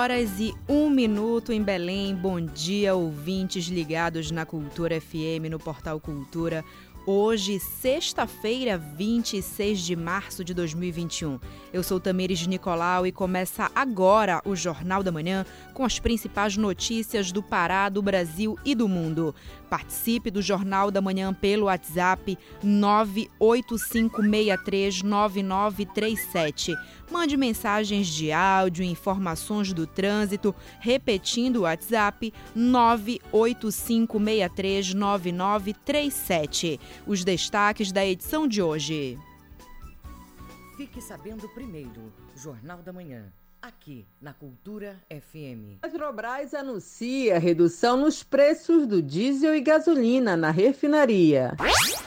Horas e um minuto em Belém. Bom dia, ouvintes ligados na Cultura FM, no Portal Cultura. Hoje, sexta-feira, 26 de março de 2021. Eu sou Tamires Nicolau e começa agora o Jornal da Manhã com as principais notícias do Pará, do Brasil e do mundo. Participe do Jornal da Manhã pelo WhatsApp 985639937. Mande mensagens de áudio, informações do trânsito, repetindo o WhatsApp 985639937. Os destaques da edição de hoje. Fique sabendo primeiro, Jornal da Manhã aqui na Cultura FM. A Petrobras anuncia redução nos preços do diesel e gasolina na refinaria.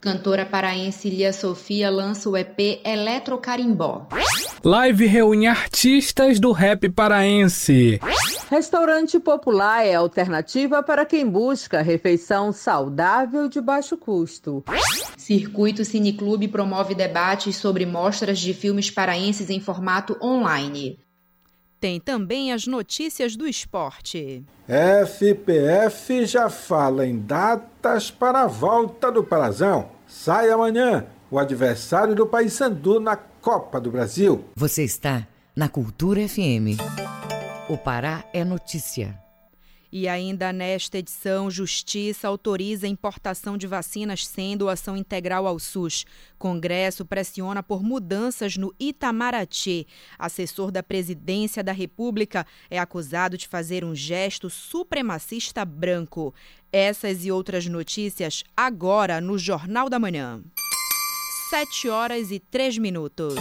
Cantora paraense Lia Sofia lança o EP Eletrocarimbó. Live reúne artistas do rap paraense. Restaurante popular é alternativa para quem busca refeição saudável de baixo custo. Circuito Cineclube promove debates sobre mostras de filmes paraenses em formato online. Tem também as notícias do esporte. FPF já fala em datas para a volta do Parazão. Sai amanhã o adversário do Paysandu na Copa do Brasil. Você está na Cultura FM. O Pará é notícia. E ainda nesta edição, Justiça autoriza a importação de vacinas sem doação integral ao SUS. Congresso pressiona por mudanças no Itamaraty. Assessor da Presidência da República é acusado de fazer um gesto supremacista branco. Essas e outras notícias agora no Jornal da Manhã. Sete horas e três minutos.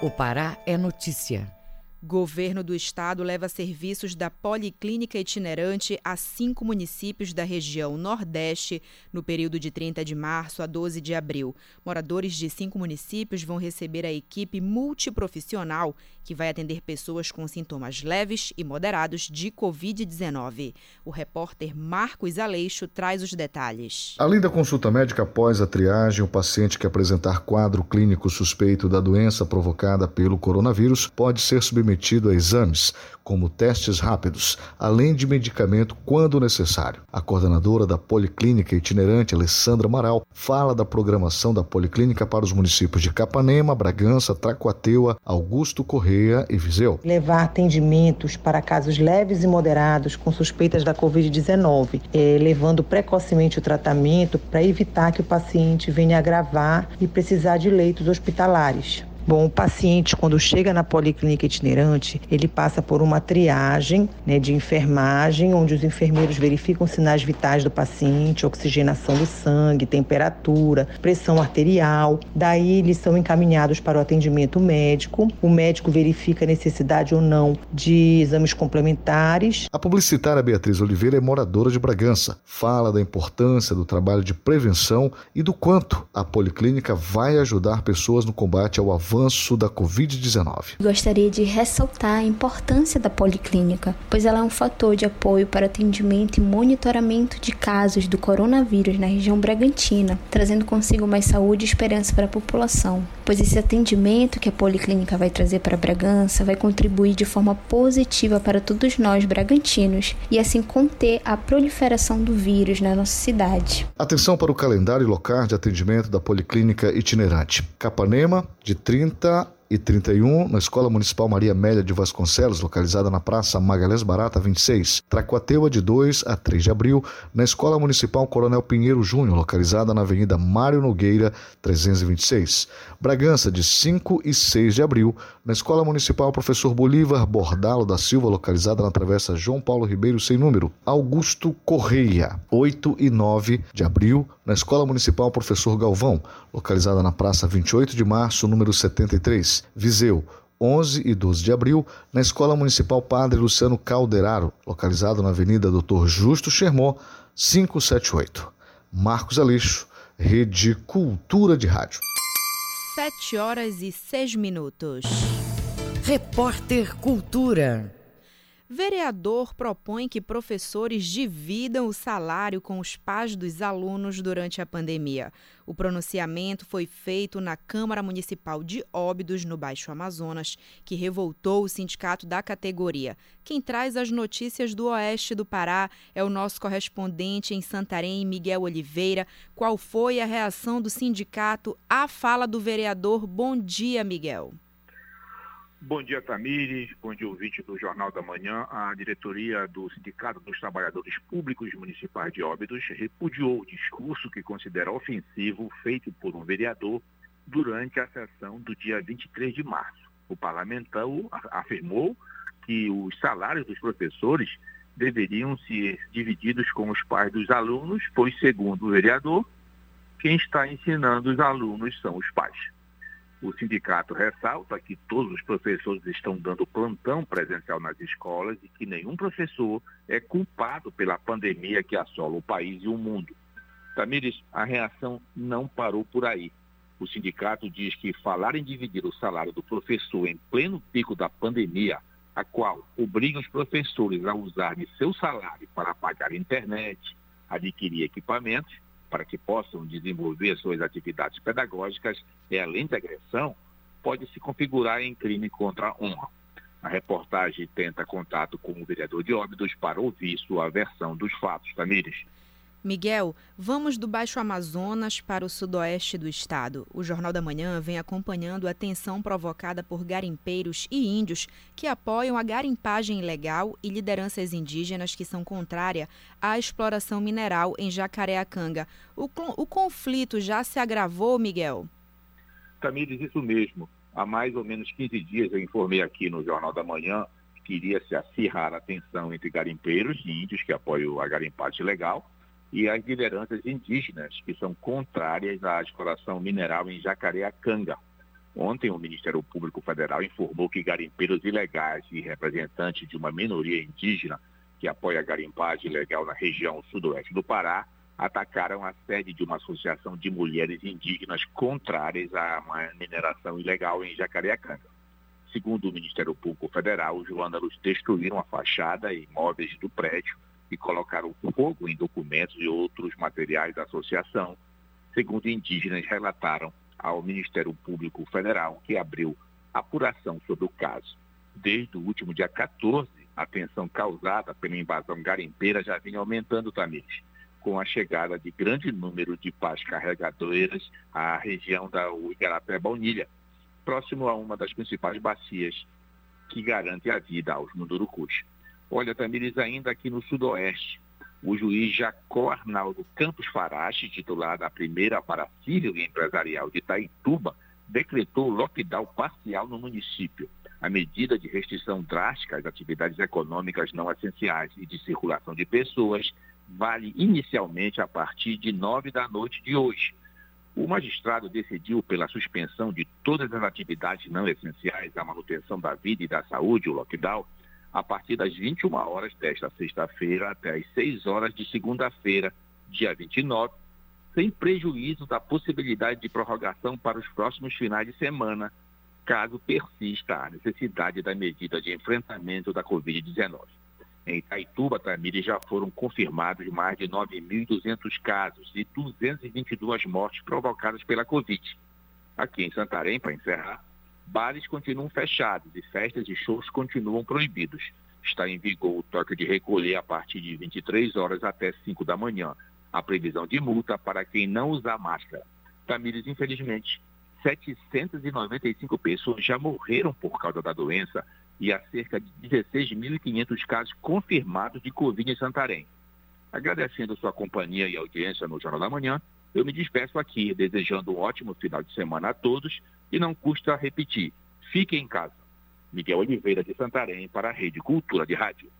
O Pará é notícia. Governo do Estado leva serviços da Policlínica Itinerante a cinco municípios da região Nordeste no período de 30 de março a 12 de abril. Moradores de cinco municípios vão receber a equipe multiprofissional que vai atender pessoas com sintomas leves e moderados de Covid-19. O repórter Marcos Aleixo traz os detalhes. Além da consulta médica após a triagem, o paciente que apresentar quadro clínico suspeito da doença provocada pelo coronavírus pode ser submetido a exames, como testes rápidos, além de medicamento quando necessário. A coordenadora da Policlínica Itinerante, Alessandra Amaral, fala da programação da Policlínica para os municípios de Capanema, Bragança, Tracuateua, Augusto Correia e Viseu. Levar atendimentos para casos leves e moderados com suspeitas da Covid-19, eh, levando precocemente o tratamento para evitar que o paciente venha agravar e precisar de leitos hospitalares. Bom, o paciente, quando chega na policlínica itinerante, ele passa por uma triagem né, de enfermagem, onde os enfermeiros verificam sinais vitais do paciente, oxigenação do sangue, temperatura, pressão arterial. Daí, eles são encaminhados para o atendimento médico. O médico verifica a necessidade ou não de exames complementares. A publicitária Beatriz Oliveira é moradora de Bragança. Fala da importância do trabalho de prevenção e do quanto a policlínica vai ajudar pessoas no combate ao avanço avanço da Covid-19. Gostaria de ressaltar a importância da policlínica, pois ela é um fator de apoio para atendimento e monitoramento de casos do coronavírus na região Bragantina, trazendo consigo mais saúde e esperança para a população. Pois esse atendimento que a policlínica vai trazer para Bragança vai contribuir de forma positiva para todos nós bragantinos e assim conter a proliferação do vírus na nossa cidade. Atenção para o calendário local de atendimento da Policlínica Itinerante. Capanema, de 30 30 e 31, na Escola Municipal Maria Amélia de Vasconcelos, localizada na Praça Magalhães Barata 26. Tracuateua, de 2 a 3 de abril, na Escola Municipal Coronel Pinheiro Júnior, localizada na Avenida Mário Nogueira 326. Bragança, de 5 e 6 de abril, na Escola Municipal Professor Bolívar Bordalo da Silva, localizada na Travessa João Paulo Ribeiro, sem número. Augusto Correia, 8 e 9 de abril, na Escola Municipal Professor Galvão, localizada na Praça 28 de Março, número 73. Viseu, 11 e 12 de abril, na Escola Municipal Padre Luciano Calderaro, localizado na Avenida Doutor Justo Chermont, 578. Marcos Aleixo, Rede Cultura de Rádio. 7 horas e 6 minutos. Repórter Cultura. Vereador propõe que professores dividam o salário com os pais dos alunos durante a pandemia. O pronunciamento foi feito na Câmara Municipal de Óbidos, no Baixo Amazonas, que revoltou o sindicato da categoria. Quem traz as notícias do oeste do Pará é o nosso correspondente em Santarém, Miguel Oliveira. Qual foi a reação do sindicato à fala do vereador? Bom dia, Miguel. Bom dia, Tamires. Bom dia, ouvinte do Jornal da Manhã. A diretoria do Sindicato dos Trabalhadores Públicos Municipais de Óbidos repudiou o discurso que considera ofensivo feito por um vereador durante a sessão do dia 23 de março. O parlamentar afirmou que os salários dos professores deveriam ser divididos com os pais dos alunos, pois, segundo o vereador, quem está ensinando os alunos são os pais. O sindicato ressalta que todos os professores estão dando plantão presencial nas escolas e que nenhum professor é culpado pela pandemia que assola o país e o mundo. Tamires, a reação não parou por aí. O sindicato diz que falar em dividir o salário do professor em pleno pico da pandemia, a qual obriga os professores a usar de seu salário para pagar internet, adquirir equipamentos, para que possam desenvolver suas atividades pedagógicas e, além de agressão, pode se configurar em crime contra a honra. A reportagem tenta contato com o vereador de Óbidos para ouvir sua versão dos fatos, Tamires. Miguel, vamos do Baixo Amazonas para o sudoeste do estado. O Jornal da Manhã vem acompanhando a tensão provocada por garimpeiros e índios que apoiam a garimpagem ilegal e lideranças indígenas que são contrárias à exploração mineral em Jacareacanga. O, o conflito já se agravou, Miguel? Tamires, isso mesmo. Há mais ou menos 15 dias eu informei aqui no Jornal da Manhã que iria se acirrar a tensão entre garimpeiros e índios que apoiam a garimpagem ilegal e as lideranças indígenas que são contrárias à exploração mineral em Jacareacanga. Ontem, o Ministério Público Federal informou que garimpeiros ilegais e representantes de uma minoria indígena que apoia a garimpagem ilegal na região sudoeste do Pará atacaram a sede de uma associação de mulheres indígenas contrárias à mineração ilegal em Jacareacanga. Segundo o Ministério Público Federal, os vândalos destruíram a fachada e imóveis do prédio e colocaram fogo em documentos e outros materiais da associação, segundo indígenas relataram ao Ministério Público Federal, que abriu apuração sobre o caso. Desde o último dia 14, a tensão causada pela invasão garimpeira já vinha aumentando também, com a chegada de grande número de pás carregadoras à região da Igarapé Baunilha, próximo a uma das principais bacias que garante a vida aos mundurucus. Olha, Tamires, ainda aqui no Sudoeste, o juiz Jacó Arnaldo Campos Farache, titular da primeira para civil e empresarial de Itaituba, decretou lockdown parcial no município. A medida de restrição drástica às atividades econômicas não essenciais e de circulação de pessoas vale inicialmente a partir de nove da noite de hoje. O magistrado decidiu pela suspensão de todas as atividades não essenciais à manutenção da vida e da saúde, o lockdown, a partir das 21 horas desta sexta-feira até as 6 horas de segunda-feira, dia 29, sem prejuízo da possibilidade de prorrogação para os próximos finais de semana, caso persista a necessidade da medida de enfrentamento da Covid-19. Em Itaituba, Tamires, já foram confirmados mais de 9.200 casos e 222 mortes provocadas pela Covid. Aqui em Santarém, para encerrar, Bares continuam fechados e festas e shows continuam proibidos. Está em vigor o toque de recolher a partir de 23 horas até 5 da manhã. A previsão de multa para quem não usar máscara. Tamires, infelizmente, 795 pessoas já morreram por causa da doença e há cerca de 16.500 casos confirmados de Covid em Santarém. Agradecendo sua companhia e audiência no Jornal da Manhã, eu me despeço aqui, desejando um ótimo final de semana a todos e não custa repetir. Fique em casa. Miguel Oliveira de Santarém para a Rede Cultura de Rádio.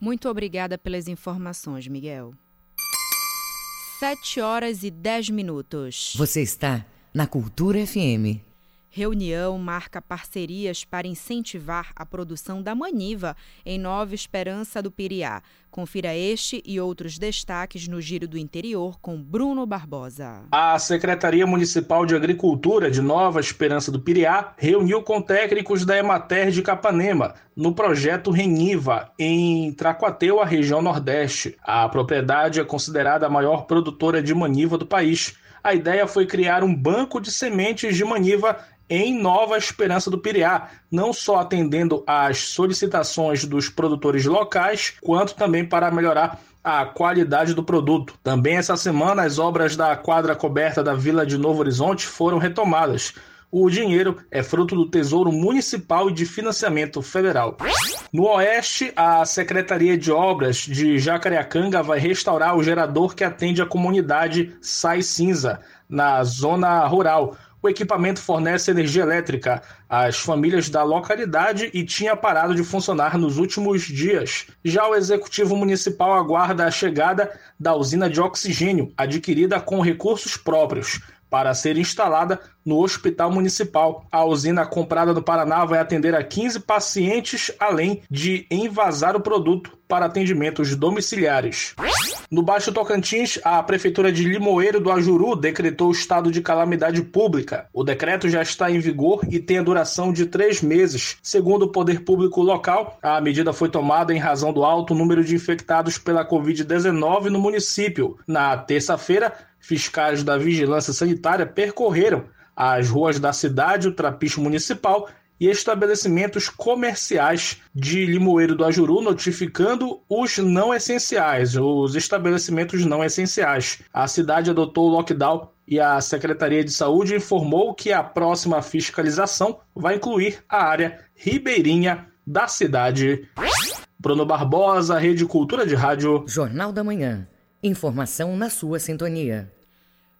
Muito obrigada pelas informações, Miguel. 7 horas e 10 minutos. Você está na Cultura FM. Reunião marca parcerias para incentivar a produção da maniva em Nova Esperança do Piriá. Confira este e outros destaques no Giro do Interior com Bruno Barbosa. A Secretaria Municipal de Agricultura de Nova Esperança do Piriá reuniu com técnicos da Emater de Capanema no projeto Reniva, em Tracuateu, a região Nordeste. A propriedade é considerada a maior produtora de maniva do país. A ideia foi criar um banco de sementes de maniva em Nova Esperança do Piriá, não só atendendo às solicitações dos produtores locais, quanto também para melhorar a qualidade do produto. Também essa semana as obras da quadra coberta da Vila de Novo Horizonte foram retomadas. O dinheiro é fruto do Tesouro Municipal e de Financiamento Federal. No Oeste, a Secretaria de Obras de Jacareacanga vai restaurar o gerador que atende a comunidade Sai Cinza, na zona rural. O equipamento fornece energia elétrica às famílias da localidade e tinha parado de funcionar nos últimos dias. Já o executivo municipal aguarda a chegada da usina de oxigênio, adquirida com recursos próprios para ser instalada no Hospital Municipal. A usina comprada no Paraná vai atender a 15 pacientes, além de envasar o produto para atendimentos domiciliares. No Baixo Tocantins, a Prefeitura de Limoeiro do Ajuru decretou estado de calamidade pública. O decreto já está em vigor e tem a duração de três meses. Segundo o Poder Público local, a medida foi tomada em razão do alto número de infectados pela Covid-19 no município. Na terça-feira, fiscais da Vigilância Sanitária percorreram as ruas da cidade, o trapicho municipal e estabelecimentos comerciais de Limoeiro do Ajuru, notificando os não essenciais, os estabelecimentos não essenciais. A cidade adotou o lockdown e a Secretaria de Saúde informou que a próxima fiscalização vai incluir a área ribeirinha da cidade. Bruno Barbosa, Rede Cultura de Rádio. Jornal da Manhã. Informação na sua sintonia.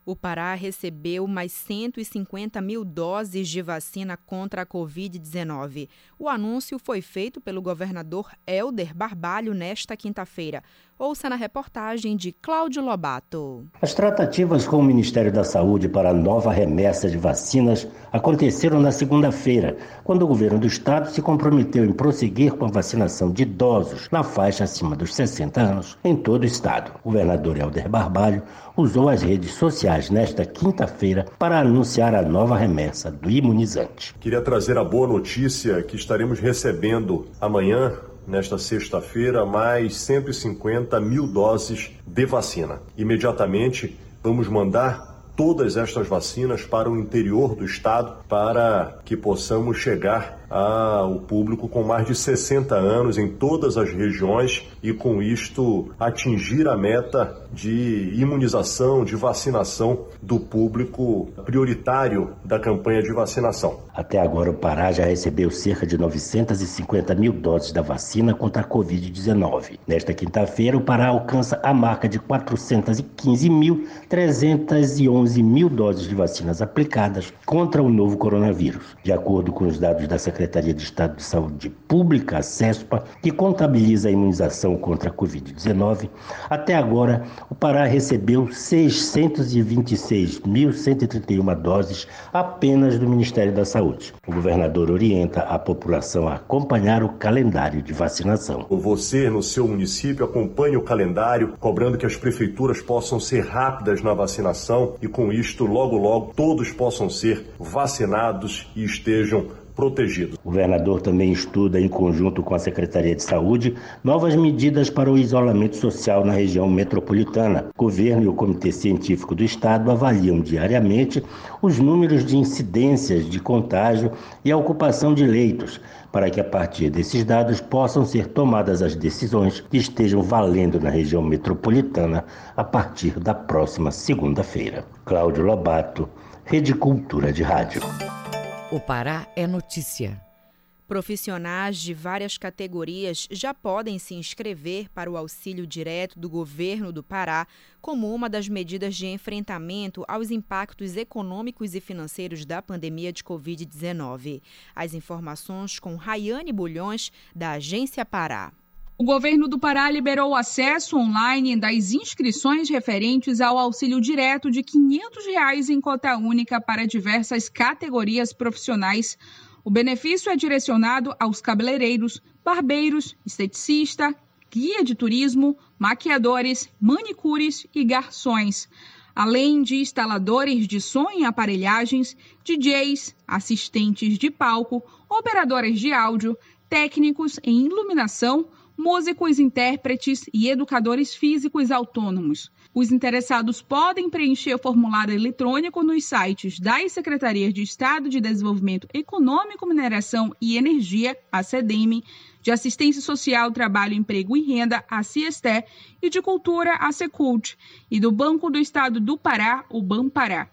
O Pará recebeu mais 150 mil doses de vacina contra a Covid-19. O anúncio foi feito pelo governador Helder Barbalho nesta quinta-feira. Ouça na reportagem de Cláudio Lobato. As tratativas com o Ministério da Saúde para a nova remessa de vacinas aconteceram na segunda-feira, quando o governo do estado se comprometeu em prosseguir com a vacinação de idosos na faixa acima dos 60 anos em todo o estado. O governador Helder Barbalho usou as redes sociais nesta quinta-feira para anunciar a nova remessa do imunizante. Queria trazer a boa notícia que estaremos recebendo amanhã nesta sexta-feira, mais 150 mil doses de vacina. Imediatamente vamos mandar todas estas vacinas para o interior do estado para que possamos chegar ao público com mais de 60 anos em todas as regiões e com isto atingir a meta de imunização, de vacinação do público prioritário da campanha de vacinação. Até agora o Pará já recebeu cerca de 950 mil doses da vacina contra a Covid-19. Nesta quinta-feira o Pará alcança a marca de 415.311 mil doses de vacinas aplicadas contra o novo coronavírus. De acordo com os dados da Secretaria Secretaria de Estado de Saúde Pública, a CESPA, que contabiliza a imunização contra a Covid-19, até agora o Pará recebeu 626.131 doses apenas do Ministério da Saúde. O governador orienta a população a acompanhar o calendário de vacinação. Você, no seu município, acompanhe o calendário, cobrando que as prefeituras possam ser rápidas na vacinação e, com isto, logo, logo, todos possam ser vacinados e estejam protegidos. O governador também estuda, em conjunto com a Secretaria de Saúde, novas medidas para o isolamento social na região metropolitana. O governo e o Comitê Científico do Estado avaliam diariamente os números de incidências de contágio e a ocupação de leitos, para que a partir desses dados possam ser tomadas as decisões que estejam valendo na região metropolitana a partir da próxima segunda-feira. Cláudio Lobato, Rede Cultura de Rádio. O Pará é notícia. Profissionais de várias categorias já podem se inscrever para o auxílio direto do governo do Pará como uma das medidas de enfrentamento aos impactos econômicos e financeiros da pandemia de Covid-19. As informações com Rayane Bulhões, da Agência Pará. O governo do Pará liberou o acesso online das inscrições referentes ao auxílio direto de 500 reais em cota única para diversas categorias profissionais. O benefício é direcionado aos cabeleireiros, barbeiros, esteticista, guia de turismo, maquiadores, manicures e garçons, além de instaladores de som e aparelhagens, DJs, assistentes de palco, operadores de áudio, técnicos em iluminação, músicos, intérpretes e educadores físicos autônomos. Os interessados podem preencher o formulário eletrônico nos sites das Secretarias de Estado de Desenvolvimento Econômico, Mineração e Energia, a SEDEM, de Assistência Social, Trabalho, Emprego e Renda, a CIESTE, e de Cultura, a SECULT, e do Banco do Estado do Pará, o BAMPARÁ.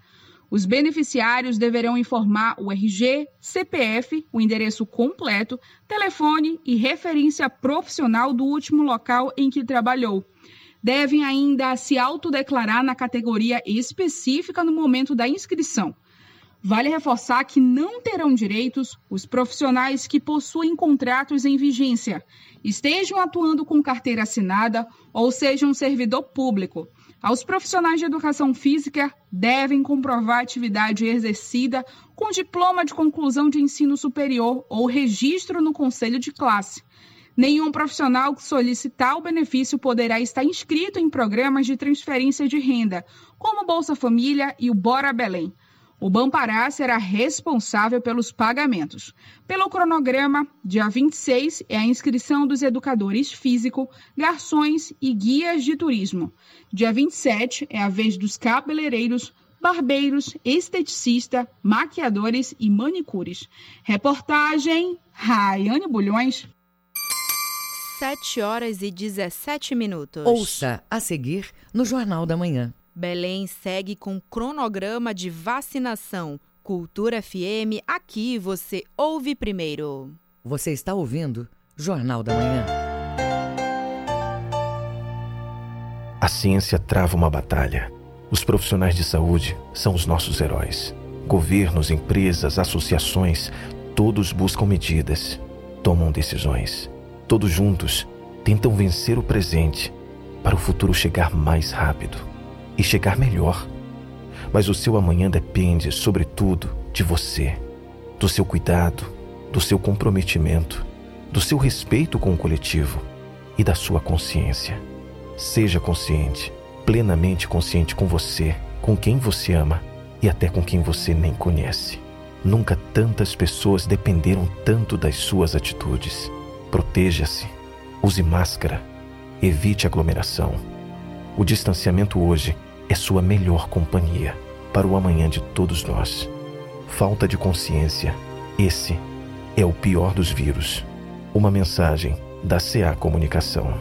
Os beneficiários deverão informar o RG, CPF, o endereço completo, telefone e referência profissional do último local em que trabalhou. Devem ainda se autodeclarar na categoria específica no momento da inscrição. Vale reforçar que não terão direitos os profissionais que possuem contratos em vigência, estejam atuando com carteira assinada ou sejam servidor público. Aos profissionais de educação física devem comprovar atividade exercida com diploma de conclusão de ensino superior ou registro no conselho de classe. Nenhum profissional que solicitar o benefício poderá estar inscrito em programas de transferência de renda, como Bolsa Família e o Bora Belém. O Bampará será responsável pelos pagamentos. Pelo cronograma, dia 26 é a inscrição dos educadores físico, garçons e guias de turismo. Dia 27 é a vez dos cabeleireiros, barbeiros, esteticista, maquiadores e manicures. Reportagem Raiane Bulhões. 7 horas e 17 minutos. Ouça a seguir no Jornal da Manhã. Belém segue com cronograma de vacinação. Cultura FM, aqui você ouve primeiro. Você está ouvindo Jornal da Manhã. A ciência trava uma batalha. Os profissionais de saúde são os nossos heróis. Governos, empresas, associações, todos buscam medidas, tomam decisões. Todos juntos tentam vencer o presente para o futuro chegar mais rápido e chegar melhor. Mas o seu amanhã depende, sobretudo, de você, do seu cuidado, do seu comprometimento, do seu respeito com o coletivo e da sua consciência. Seja consciente, plenamente consciente com você, com quem você ama e até com quem você nem conhece. Nunca tantas pessoas dependeram tanto das suas atitudes. Proteja-se, use máscara, evite aglomeração. O distanciamento hoje é sua melhor companhia para o amanhã de todos nós. Falta de consciência, esse é o pior dos vírus. Uma mensagem da CA Comunicação.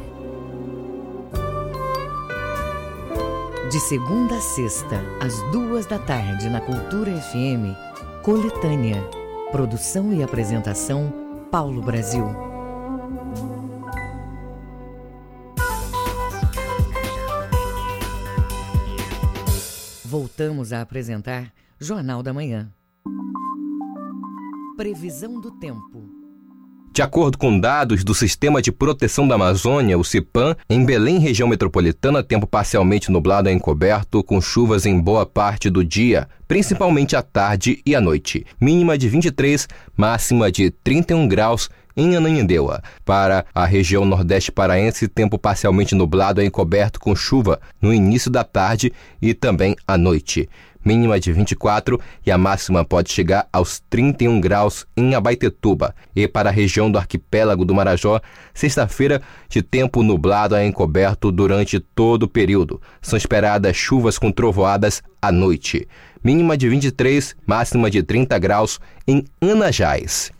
De segunda a sexta, às duas da tarde, na Cultura FM, Coletânea. Produção e apresentação, Paulo Brasil. Voltamos a apresentar Jornal da Manhã. Previsão do tempo. De acordo com dados do Sistema de Proteção da Amazônia, o CIPAM, em Belém, região metropolitana, tempo parcialmente nublado e encoberto, com chuvas em boa parte do dia, principalmente à tarde e à noite. Mínima de 23, máxima de 31 graus em Ananindeua. Para a região nordeste paraense, tempo parcialmente nublado e encoberto com chuva no início da tarde e também à noite. Mínima de 24 e a máxima pode chegar aos 31 graus em Abaitetuba. E para a região do arquipélago do Marajó, sexta-feira de tempo nublado a encoberto durante todo o período. São esperadas chuvas com trovoadas à noite. Mínima de 23, máxima de 30 graus em Anajás.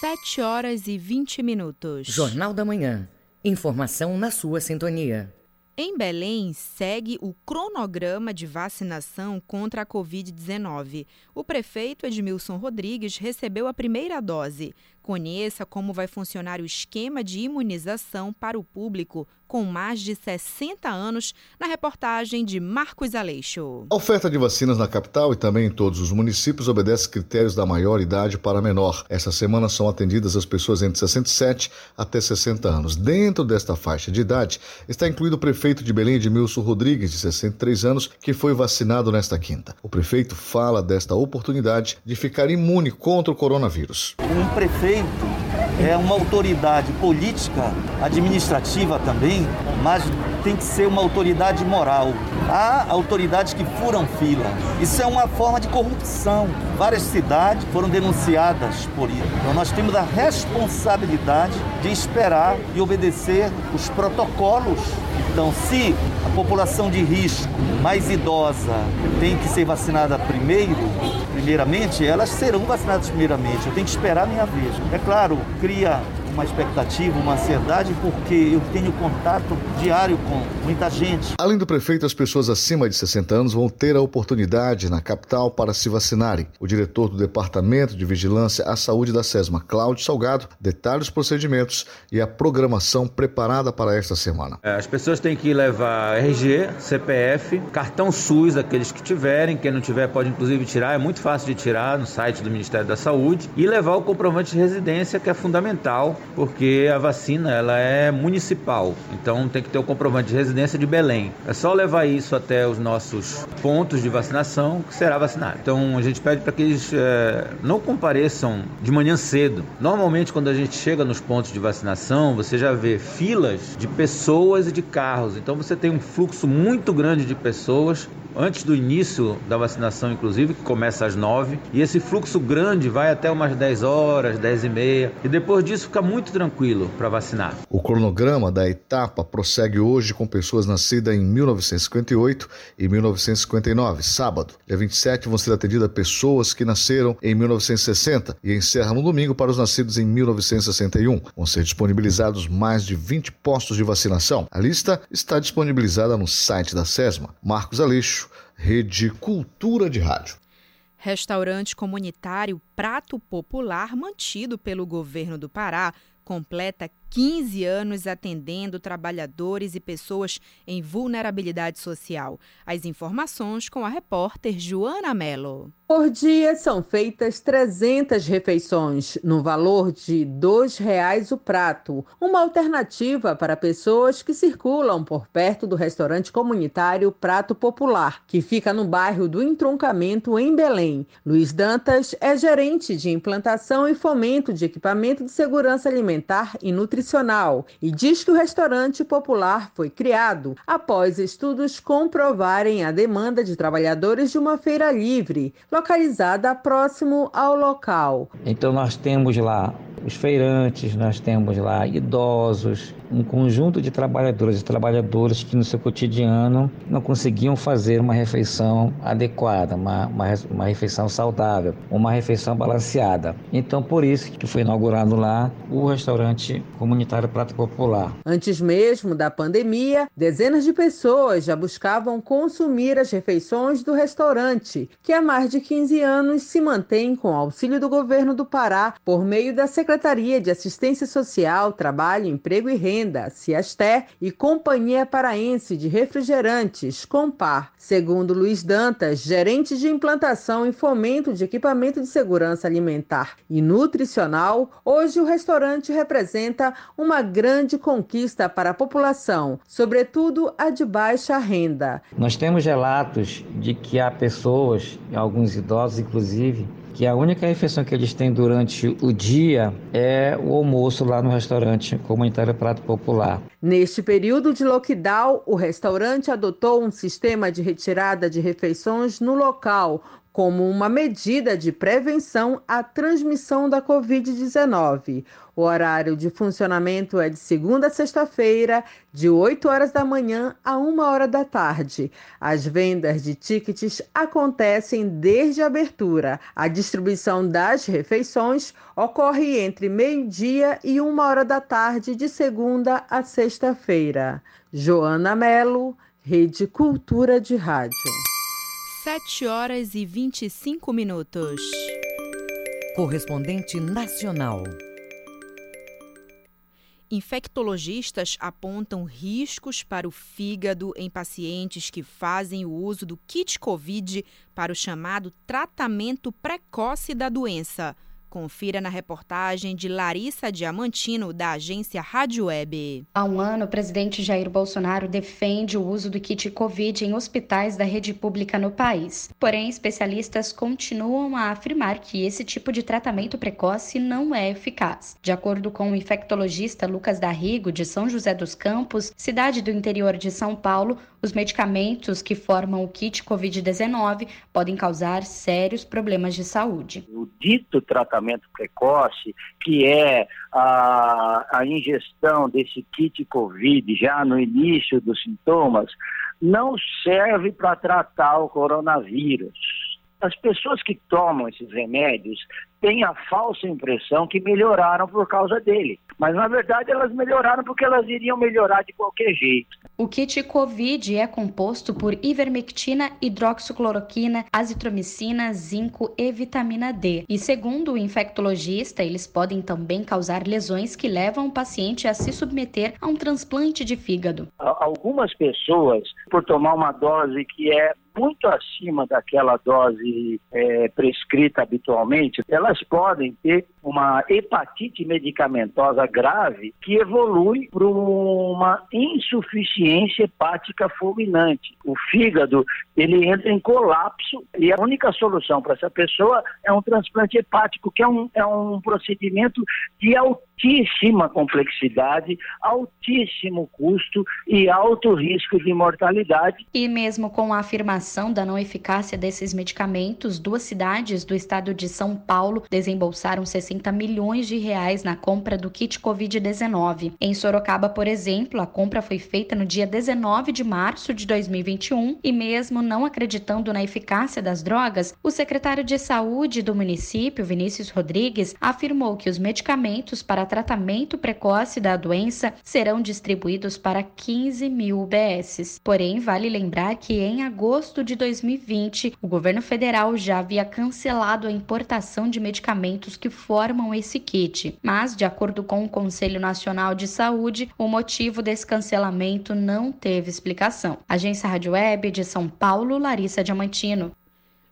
7 horas e 20 minutos. Jornal da Manhã. Informação na sua sintonia. Em Belém, segue o cronograma de vacinação contra a Covid-19. O prefeito Edmilson Rodrigues recebeu a primeira dose. Conheça como vai funcionar o esquema de imunização para o público com mais de 60 anos, na reportagem de Marcos Aleixo. A oferta de vacinas na capital e também em todos os municípios obedece critérios da maior idade para menor. Essa semana são atendidas as pessoas entre 67 até 60 anos. Dentro desta faixa de idade está incluído o prefeito de Belém, Edmilson Rodrigues, de 63 anos, que foi vacinado nesta quinta. O prefeito fala desta oportunidade de ficar imune contra o coronavírus. Um prefeito é uma autoridade política, administrativa também, mas tem que ser uma autoridade moral. Há autoridades que furam fila. Isso é uma forma de corrupção. Várias cidades foram denunciadas por isso. Então nós temos a responsabilidade de esperar e obedecer os protocolos. Então, se a população de risco mais idosa tem que ser vacinada primeiro, primeiramente, elas serão vacinadas primeiramente. Eu tenho que esperar a minha vez. É claro, cria uma expectativa, uma ansiedade, porque eu tenho contato diário com muita gente. Além do prefeito, as pessoas acima de 60 anos vão ter a oportunidade na capital para se vacinarem. O diretor do Departamento de Vigilância à Saúde da SESMA, Cláudio Salgado, detalha os procedimentos e a programação preparada para esta semana. É, as pessoas têm que levar RG, CPF, cartão SUS, aqueles que tiverem, quem não tiver pode inclusive tirar, é muito fácil de tirar no site do Ministério da Saúde, e levar o comprovante de residência, que é fundamental porque a vacina ela é municipal, então tem que ter o comprovante de residência de Belém. É só levar isso até os nossos pontos de vacinação que será vacinado. Então a gente pede para que eles é, não compareçam de manhã cedo. Normalmente quando a gente chega nos pontos de vacinação, você já vê filas de pessoas e de carros. Então você tem um fluxo muito grande de pessoas antes do início da vacinação, inclusive, que começa às 9, e esse fluxo grande vai até umas 10 horas, 10 e meia, e depois disso fica muito tranquilo para vacinar. O cronograma da etapa prossegue hoje com pessoas nascidas em 1958 e 1959, sábado. Dia 27 vão ser atendidas pessoas que nasceram em 1960 e encerra no domingo para os nascidos em 1961. Vão ser disponibilizados mais de 20 postos de vacinação. A lista está disponibilizada no site da SESMA. Marcos Aleixo, Rede Cultura de Rádio. Restaurante comunitário Prato Popular, mantido pelo governo do Pará, completa 15 anos atendendo trabalhadores e pessoas em vulnerabilidade social. As informações com a repórter Joana Mello. Por dia são feitas 300 refeições, no valor de R$ 2,00 o prato, uma alternativa para pessoas que circulam por perto do restaurante comunitário Prato Popular, que fica no bairro do Entroncamento, em Belém. Luiz Dantas é gerente de implantação e fomento de equipamento de segurança alimentar e nutricional e diz que o restaurante popular foi criado após estudos comprovarem a demanda de trabalhadores de uma feira livre localizada próximo ao local. Então nós temos lá os feirantes, nós temos lá idosos, um conjunto de trabalhadores e trabalhadoras que no seu cotidiano não conseguiam fazer uma refeição adequada, uma, uma, uma refeição saudável, uma refeição balanceada. Então, por isso que foi inaugurado lá o restaurante comunitário Prato Popular. Antes mesmo da pandemia, dezenas de pessoas já buscavam consumir as refeições do restaurante, que há mais de 15 anos se mantém com auxílio do governo do Pará por meio da Secretaria de Assistência Social, Trabalho, Emprego e Renda, Ciasté, e Companhia Paraense de Refrigerantes, Compar. Segundo Luiz Dantas, gerente de implantação e fomento de equipamento de segurança alimentar e nutricional, hoje o restaurante representa uma grande conquista para a população, sobretudo a de baixa renda. Nós temos relatos de que há pessoas, alguns idosos inclusive, que a única refeição que eles têm durante o dia é o almoço lá no restaurante comunitário Prato Popular. Neste período de lockdown, o restaurante adotou um sistema de retirada de refeições no local, como uma medida de prevenção à transmissão da Covid-19. O horário de funcionamento é de segunda a sexta-feira, de 8 horas da manhã a 1 hora da tarde. As vendas de tickets acontecem desde a abertura. A distribuição das refeições ocorre entre meio-dia e 1 hora da tarde, de segunda a sexta-feira. Joana Melo, Rede Cultura de Rádio. 7 horas e 25 minutos. Correspondente nacional. Infectologistas apontam riscos para o fígado em pacientes que fazem o uso do kit Covid para o chamado tratamento precoce da doença. Confira na reportagem de Larissa Diamantino, da agência Rádio Web. Há um ano, o presidente Jair Bolsonaro defende o uso do kit Covid em hospitais da rede pública no país. Porém, especialistas continuam a afirmar que esse tipo de tratamento precoce não é eficaz. De acordo com o infectologista Lucas Darrigo, de São José dos Campos, cidade do interior de São Paulo, os medicamentos que formam o kit Covid-19 podem causar sérios problemas de saúde. O dito tratamento precoce, que é a, a ingestão desse kit Covid já no início dos sintomas, não serve para tratar o coronavírus. As pessoas que tomam esses remédios têm a falsa impressão que melhoraram por causa dele. Mas na verdade elas melhoraram porque elas iriam melhorar de qualquer jeito. O kit COVID é composto por ivermectina, hidroxicloroquina, azitromicina, zinco e vitamina D. E segundo o infectologista, eles podem também causar lesões que levam o paciente a se submeter a um transplante de fígado. Algumas pessoas, por tomar uma dose que é muito acima daquela dose é, prescrita habitualmente, elas podem ter uma hepatite medicamentosa grave que evolui para uma insuficiência hepática fulminante. O fígado ele entra em colapso e a única solução para essa pessoa é um transplante hepático, que é um, é um procedimento de altíssima complexidade, altíssimo custo e alto risco de mortalidade. E mesmo com a afirmação da não eficácia desses medicamentos, duas cidades do estado de São Paulo desembolsaram 60 milhões de reais na compra do kit Covid-19. Em Sorocaba, por exemplo, a compra foi feita no dia 19 de março de 2021 e mesmo não acreditando na eficácia das drogas, o secretário de Saúde do município, Vinícius Rodrigues, afirmou que os medicamentos para tratamento precoce da doença serão distribuídos para 15 mil UBSs. Porém, vale lembrar que em agosto de 2020, o governo federal já havia cancelado a importação de medicamentos que formam esse kit. Mas, de acordo com o Conselho Nacional de Saúde, o motivo desse cancelamento não teve explicação. Agência Rádio Web de São Paulo, Larissa Diamantino.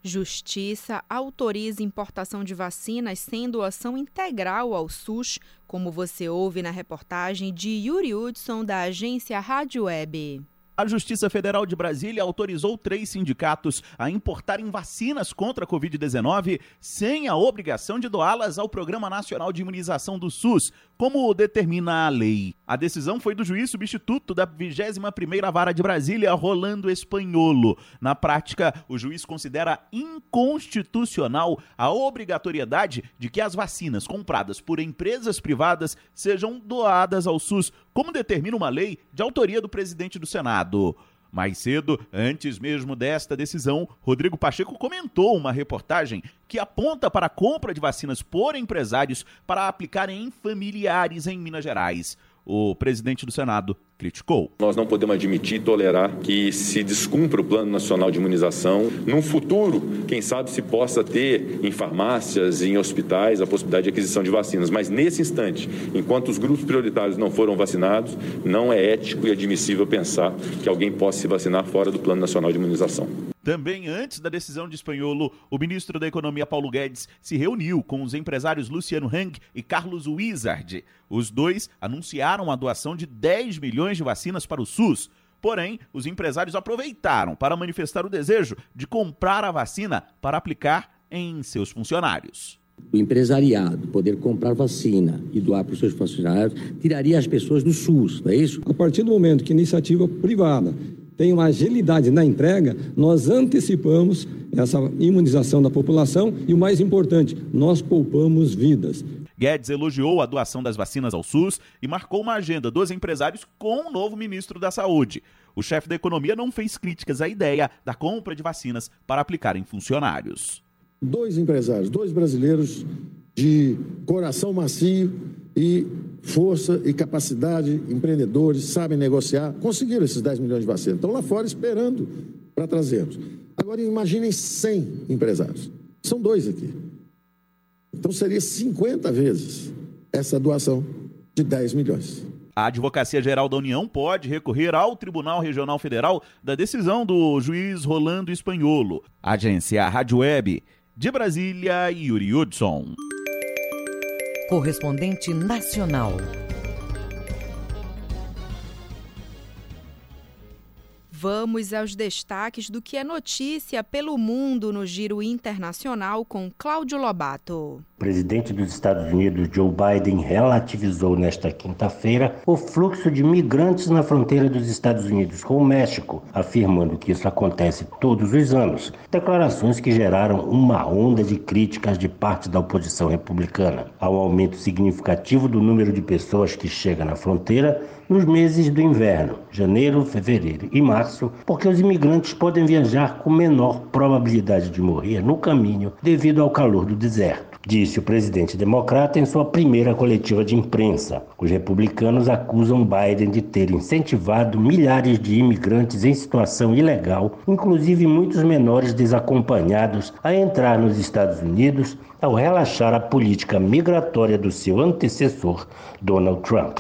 Justiça autoriza importação de vacinas sem doação integral ao SUS, como você ouve na reportagem de Yuri Hudson, da agência Rádio Web. A Justiça Federal de Brasília autorizou três sindicatos a importarem vacinas contra a Covid-19 sem a obrigação de doá-las ao Programa Nacional de Imunização do SUS, como determina a lei. A decisão foi do juiz substituto da 21ª Vara de Brasília, Rolando Espanholo. Na prática, o juiz considera inconstitucional a obrigatoriedade de que as vacinas compradas por empresas privadas sejam doadas ao SUS, como determina uma lei de autoria do presidente do Senado. Mais cedo, antes mesmo desta decisão, Rodrigo Pacheco comentou uma reportagem que aponta para a compra de vacinas por empresários para aplicar em familiares em Minas Gerais. O presidente do Senado criticou. Nós não podemos admitir e tolerar que se descumpra o Plano Nacional de Imunização. Num futuro, quem sabe se possa ter em farmácias, em hospitais, a possibilidade de aquisição de vacinas. Mas nesse instante, enquanto os grupos prioritários não foram vacinados, não é ético e admissível pensar que alguém possa se vacinar fora do Plano Nacional de Imunização. Também antes da decisão de Espanholo, o ministro da Economia Paulo Guedes se reuniu com os empresários Luciano Hang e Carlos Wizard. Os dois anunciaram a doação de 10 milhões de vacinas para o SUS. Porém, os empresários aproveitaram para manifestar o desejo de comprar a vacina para aplicar em seus funcionários. O empresariado poder comprar vacina e doar para os seus funcionários tiraria as pessoas do SUS, não é isso? A partir do momento que iniciativa privada tem uma agilidade na entrega, nós antecipamos essa imunização da população e o mais importante, nós poupamos vidas. Guedes elogiou a doação das vacinas ao SUS e marcou uma agenda dos empresários com o novo ministro da Saúde. O chefe da economia não fez críticas à ideia da compra de vacinas para aplicar em funcionários. Dois empresários, dois brasileiros de coração macio e força e capacidade, empreendedores, sabem negociar, conseguiram esses 10 milhões de vacinas. Estão lá fora esperando para trazermos. Agora imaginem 100 empresários. São dois aqui. Então seria 50 vezes essa doação de 10 milhões. A Advocacia Geral da União pode recorrer ao Tribunal Regional Federal da decisão do juiz Rolando Espanholo. Agência Rádio Web de Brasília, Yuri Hudson. Correspondente nacional. Vamos aos destaques do que é notícia pelo mundo no Giro Internacional com Cláudio Lobato. O presidente dos Estados Unidos, Joe Biden, relativizou nesta quinta-feira o fluxo de migrantes na fronteira dos Estados Unidos com o México, afirmando que isso acontece todos os anos. Declarações que geraram uma onda de críticas de parte da oposição republicana. Há um aumento significativo do número de pessoas que chegam na fronteira nos meses do inverno, janeiro, fevereiro e março, porque os imigrantes podem viajar com menor probabilidade de morrer no caminho devido ao calor do deserto disse o presidente democrata em sua primeira coletiva de imprensa. Os republicanos acusam Biden de ter incentivado milhares de imigrantes em situação ilegal, inclusive muitos menores desacompanhados, a entrar nos Estados Unidos ao relaxar a política migratória do seu antecessor, Donald Trump.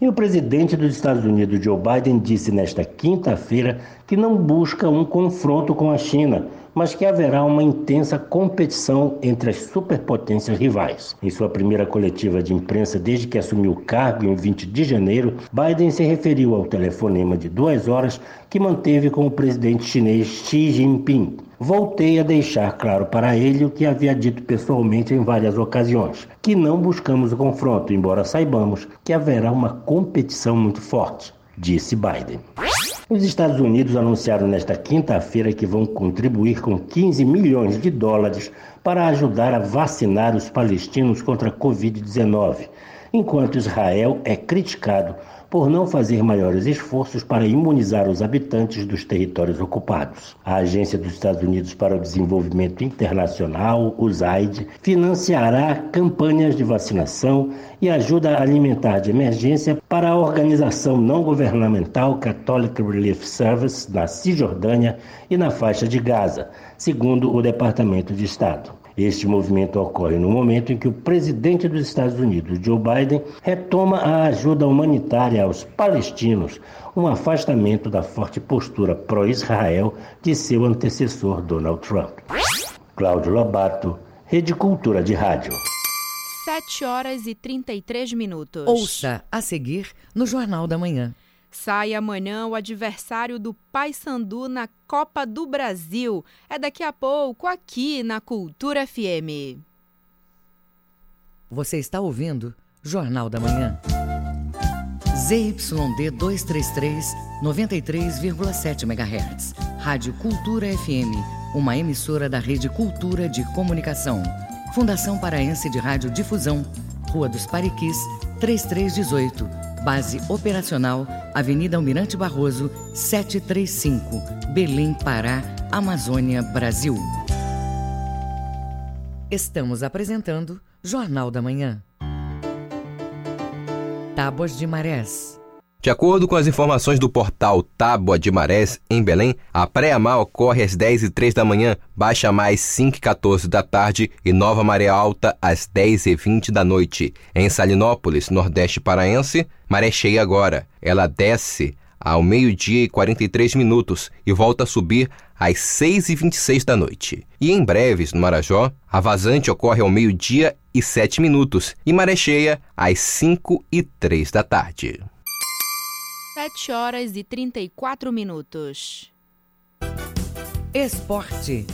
E o presidente dos Estados Unidos, Joe Biden, disse nesta quinta-feira que não busca um confronto com a China, mas que haverá uma intensa competição entre as superpotências rivais. Em sua primeira coletiva de imprensa desde que assumiu o cargo em 20 de janeiro, Biden se referiu ao telefonema de duas horas que manteve com o presidente chinês Xi Jinping. Voltei a deixar claro para ele o que havia dito pessoalmente em várias ocasiões, que não buscamos o confronto, embora saibamos que haverá uma competição muito forte, disse Biden. Os Estados Unidos anunciaram nesta quinta-feira que vão contribuir com 15 milhões de dólares para ajudar a vacinar os palestinos contra a Covid-19, enquanto Israel é criticado por não fazer maiores esforços para imunizar os habitantes dos territórios ocupados. A Agência dos Estados Unidos para o Desenvolvimento Internacional, USAID, financiará campanhas de vacinação e ajuda alimentar de emergência para a organização não governamental Catholic Relief Service na Cisjordânia e na faixa de Gaza, segundo o Departamento de Estado. Este movimento ocorre no momento em que o presidente dos Estados Unidos, Joe Biden, retoma a ajuda humanitária aos palestinos, um afastamento da forte postura pró-Israel de seu antecessor Donald Trump. Cláudio Lobato, Rede Cultura de Rádio. 7 horas e 33 minutos. Ouça a seguir no Jornal da Manhã. Sai amanhã o adversário do Paysandu na Copa do Brasil. É daqui a pouco aqui na Cultura FM. Você está ouvindo Jornal da Manhã. ZYD 233, 93,7 MHz. Rádio Cultura FM, uma emissora da Rede Cultura de Comunicação. Fundação Paraense de Rádio Difusão, Rua dos Pariquis, 3318. Base operacional, Avenida Almirante Barroso, 735, Belém, Pará, Amazônia, Brasil. Estamos apresentando Jornal da Manhã. Tábuas de Marés. De acordo com as informações do portal Tábua de Marés, em Belém, a pré-mar ocorre às 10 e 3 da manhã, baixa mais 5 e 14 da tarde e nova maré alta às 10 e 20 da noite. Em Salinópolis, Nordeste Paraense, maré cheia agora. Ela desce ao meio-dia e 43 minutos e volta a subir às 6 e 26 da noite. E em breves, no Marajó, a vazante ocorre ao meio-dia e 7 minutos e maré cheia às 5 e 3 da tarde. 7 horas e 34 minutos. Esporte.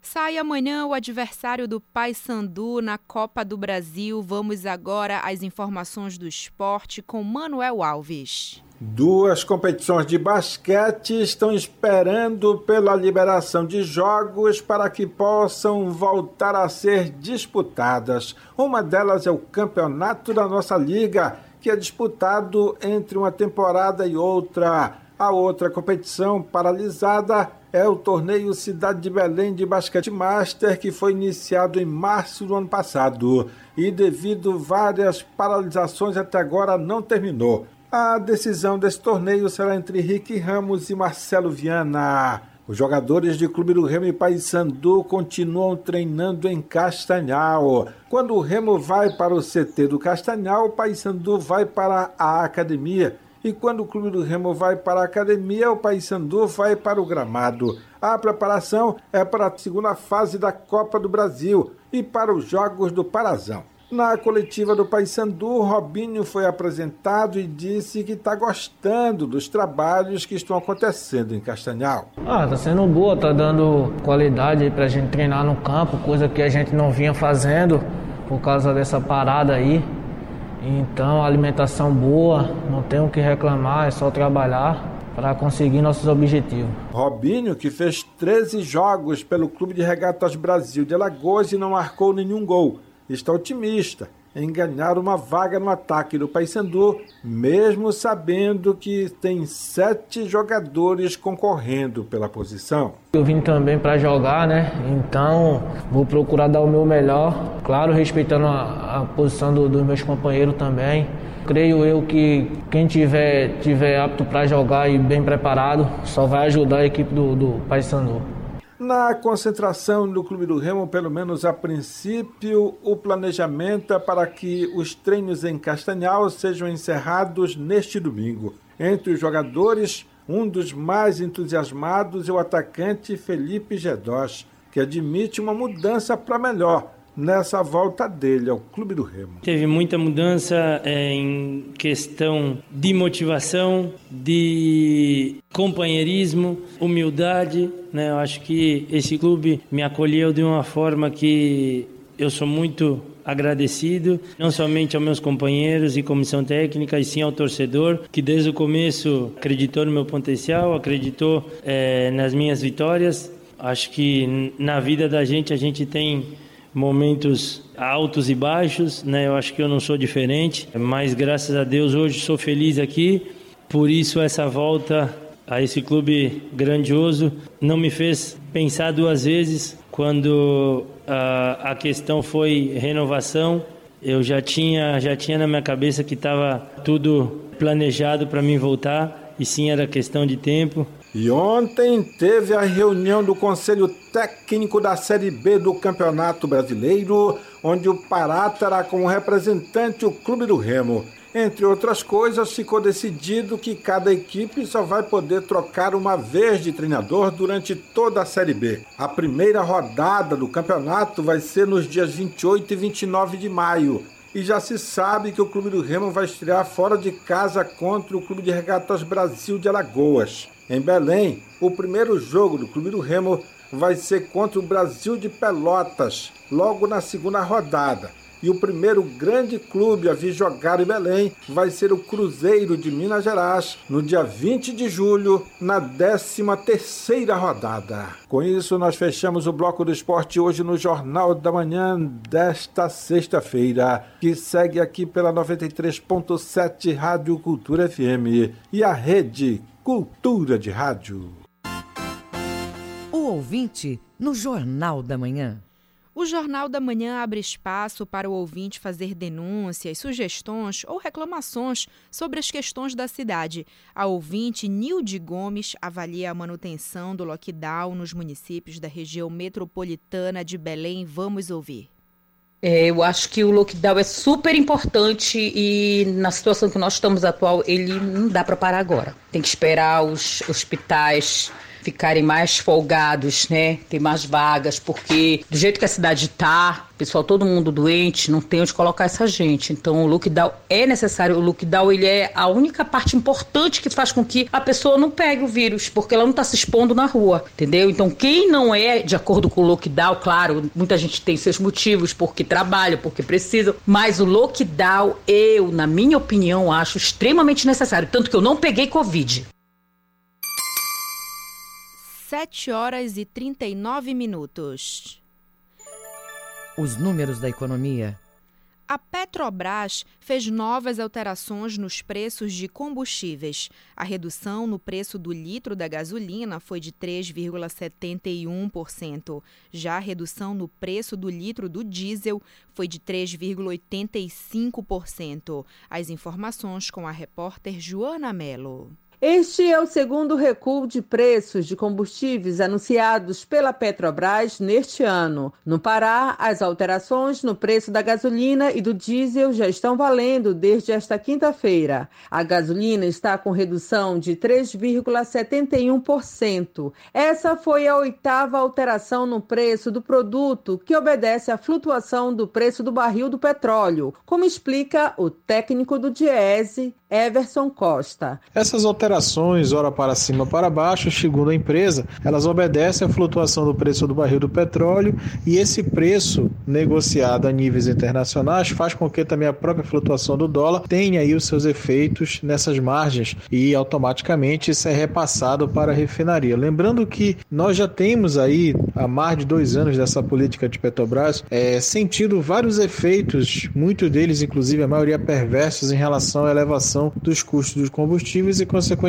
Sai amanhã o adversário do Paysandu na Copa do Brasil. Vamos agora às informações do esporte com Manuel Alves. Duas competições de basquete estão esperando pela liberação de jogos para que possam voltar a ser disputadas. Uma delas é o campeonato da nossa liga que é disputado entre uma temporada e outra. A outra competição paralisada é o torneio Cidade de Belém de Basquete Master, que foi iniciado em março do ano passado e, devido várias paralisações, até agora não terminou. A decisão desse torneio será entre Rick Ramos e Marcelo Viana. Os jogadores de Clube do Remo e Paysandu continuam treinando em Castanhal. Quando o Remo vai para o CT do Castanhal, o Paysandu vai para a academia. E quando o Clube do Remo vai para a academia, o Paysandu vai para o gramado. A preparação é para a segunda fase da Copa do Brasil e para os Jogos do Parazão. Na coletiva do Paysandu, Robinho foi apresentado e disse que está gostando dos trabalhos que estão acontecendo em Castanhal. Ah, tá sendo boa, tá dando qualidade para a gente treinar no campo, coisa que a gente não vinha fazendo por causa dessa parada aí. Então, alimentação boa, não tenho o que reclamar, é só trabalhar para conseguir nossos objetivos. Robinho, que fez 13 jogos pelo Clube de Regatas Brasil de Alagoas e não marcou nenhum gol está otimista em ganhar uma vaga no ataque do Paysandu, mesmo sabendo que tem sete jogadores concorrendo pela posição. Eu vim também para jogar, né? Então vou procurar dar o meu melhor, claro, respeitando a, a posição do, dos meus companheiros também. Creio eu que quem tiver, tiver apto para jogar e bem preparado só vai ajudar a equipe do, do Paysandu. Na concentração do Clube do Remo, pelo menos a princípio, o planejamento é para que os treinos em Castanhal sejam encerrados neste domingo. Entre os jogadores, um dos mais entusiasmados é o atacante Felipe Gedós, que admite uma mudança para melhor nessa volta dele ao Clube do Remo. Teve muita mudança é, em questão de motivação, de companheirismo, humildade. Né? Eu acho que esse clube me acolheu de uma forma que eu sou muito agradecido, não somente aos meus companheiros e comissão técnica, e sim ao torcedor, que desde o começo acreditou no meu potencial, acreditou é, nas minhas vitórias. Acho que na vida da gente a gente tem momentos altos e baixos, né? Eu acho que eu não sou diferente, mas graças a Deus hoje sou feliz aqui. Por isso essa volta a esse clube grandioso não me fez pensar duas vezes quando a, a questão foi renovação. Eu já tinha já tinha na minha cabeça que estava tudo planejado para mim voltar e sim era questão de tempo. E ontem teve a reunião do Conselho Técnico da Série B do Campeonato Brasileiro, onde o Pará terá como representante o Clube do Remo. Entre outras coisas, ficou decidido que cada equipe só vai poder trocar uma vez de treinador durante toda a Série B. A primeira rodada do campeonato vai ser nos dias 28 e 29 de maio. E já se sabe que o Clube do Remo vai estrear fora de casa contra o Clube de Regatas Brasil de Alagoas. Em Belém, o primeiro jogo do Clube do Remo vai ser contra o Brasil de Pelotas, logo na segunda rodada. E o primeiro grande clube a vir jogar em Belém vai ser o Cruzeiro de Minas Gerais, no dia 20 de julho, na 13ª rodada. Com isso, nós fechamos o Bloco do Esporte hoje no Jornal da Manhã desta sexta-feira, que segue aqui pela 93.7 Rádio Cultura FM e a Rede Cultura de Rádio. O ouvinte no Jornal da Manhã. O Jornal da Manhã abre espaço para o ouvinte fazer denúncias, sugestões ou reclamações sobre as questões da cidade. A ouvinte Nilde Gomes avalia a manutenção do lockdown nos municípios da região metropolitana de Belém. Vamos ouvir. É, eu acho que o lockdown é super importante e na situação que nós estamos atual, ele não dá para parar agora. Tem que esperar os hospitais ficarem mais folgados, né? Ter mais vagas, porque do jeito que a cidade tá, pessoal, todo mundo doente, não tem onde colocar essa gente. Então o lockdown é necessário. O lockdown ele é a única parte importante que faz com que a pessoa não pegue o vírus, porque ela não está se expondo na rua, entendeu? Então quem não é de acordo com o lockdown, claro, muita gente tem seus motivos, porque trabalha, porque precisa, mas o lockdown eu, na minha opinião, acho extremamente necessário, tanto que eu não peguei covid. 7 horas e 39 minutos. Os números da economia. A Petrobras fez novas alterações nos preços de combustíveis. A redução no preço do litro da gasolina foi de 3,71%. Já a redução no preço do litro do diesel foi de 3,85%. As informações com a repórter Joana Mello. Este é o segundo recuo de preços de combustíveis anunciados pela Petrobras neste ano. No Pará, as alterações no preço da gasolina e do diesel já estão valendo desde esta quinta-feira. A gasolina está com redução de 3,71%. Essa foi a oitava alteração no preço do produto que obedece à flutuação do preço do barril do petróleo, como explica o técnico do Diese, Everson Costa. Essas alterações, ora para cima, para baixo, segundo a empresa, elas obedecem à flutuação do preço do barril do petróleo e esse preço negociado a níveis internacionais faz com que também a própria flutuação do dólar tenha aí os seus efeitos nessas margens e automaticamente isso é repassado para a refinaria. Lembrando que nós já temos aí há mais de dois anos dessa política de Petrobras é, sentido vários efeitos, muitos deles inclusive a maioria perversos em relação à elevação dos custos dos combustíveis e, consequentemente,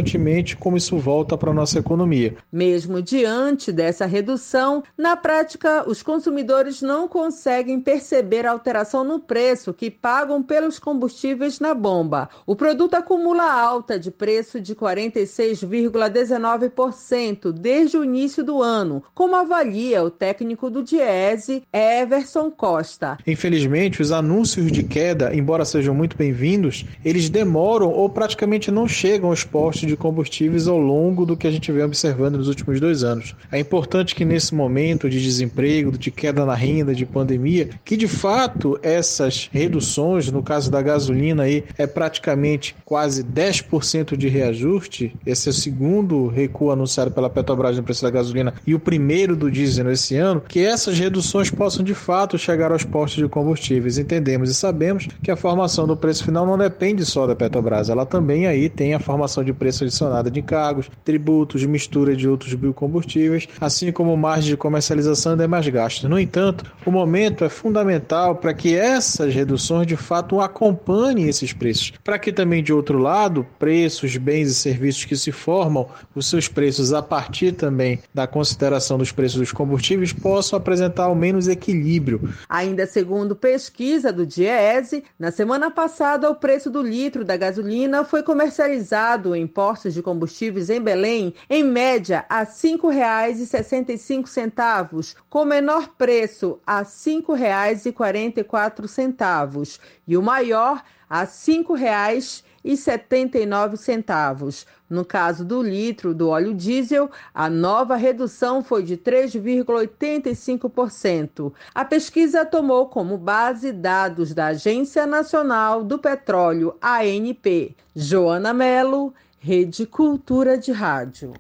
como isso volta para a nossa economia. Mesmo diante dessa redução, na prática, os consumidores não conseguem perceber a alteração no preço que pagam pelos combustíveis na bomba. O produto acumula alta de preço de 46,19% desde o início do ano, como avalia o técnico do Diese, Everson Costa. Infelizmente, os anúncios de queda, embora sejam muito bem-vindos, eles demoram ou praticamente não chegam aos postos de combustíveis ao longo do que a gente vem observando nos últimos dois anos. É importante que nesse momento de desemprego, de queda na renda, de pandemia, que de fato essas reduções, no caso da gasolina aí, é praticamente quase 10% de reajuste. Esse é o segundo recuo anunciado pela Petrobras no preço da gasolina e o primeiro do diesel esse ano, que essas reduções possam de fato chegar aos postos de combustíveis. Entendemos e sabemos que a formação do preço final não depende só da Petrobras ela também aí tem a formação de preço adicionada de cargos, tributos, mistura de outros biocombustíveis, assim como margem de comercialização e demais gastos. No entanto, o momento é fundamental para que essas reduções de fato acompanhem esses preços, para que também de outro lado, preços, bens e serviços que se formam, os seus preços a partir também da consideração dos preços dos combustíveis possam apresentar ao menos equilíbrio. Ainda segundo pesquisa do Diese, na semana passada o preço do litro da gasolina foi comercializado em postos de combustíveis em Belém em média a R$ 5,65, com menor preço a R$ 5,44 e o maior a R$ 5,79. No caso do litro do óleo diesel, a nova redução foi de 3,85%. A pesquisa tomou como base dados da Agência Nacional do Petróleo, ANP. Joana Melo, Rede Cultura de Rádio.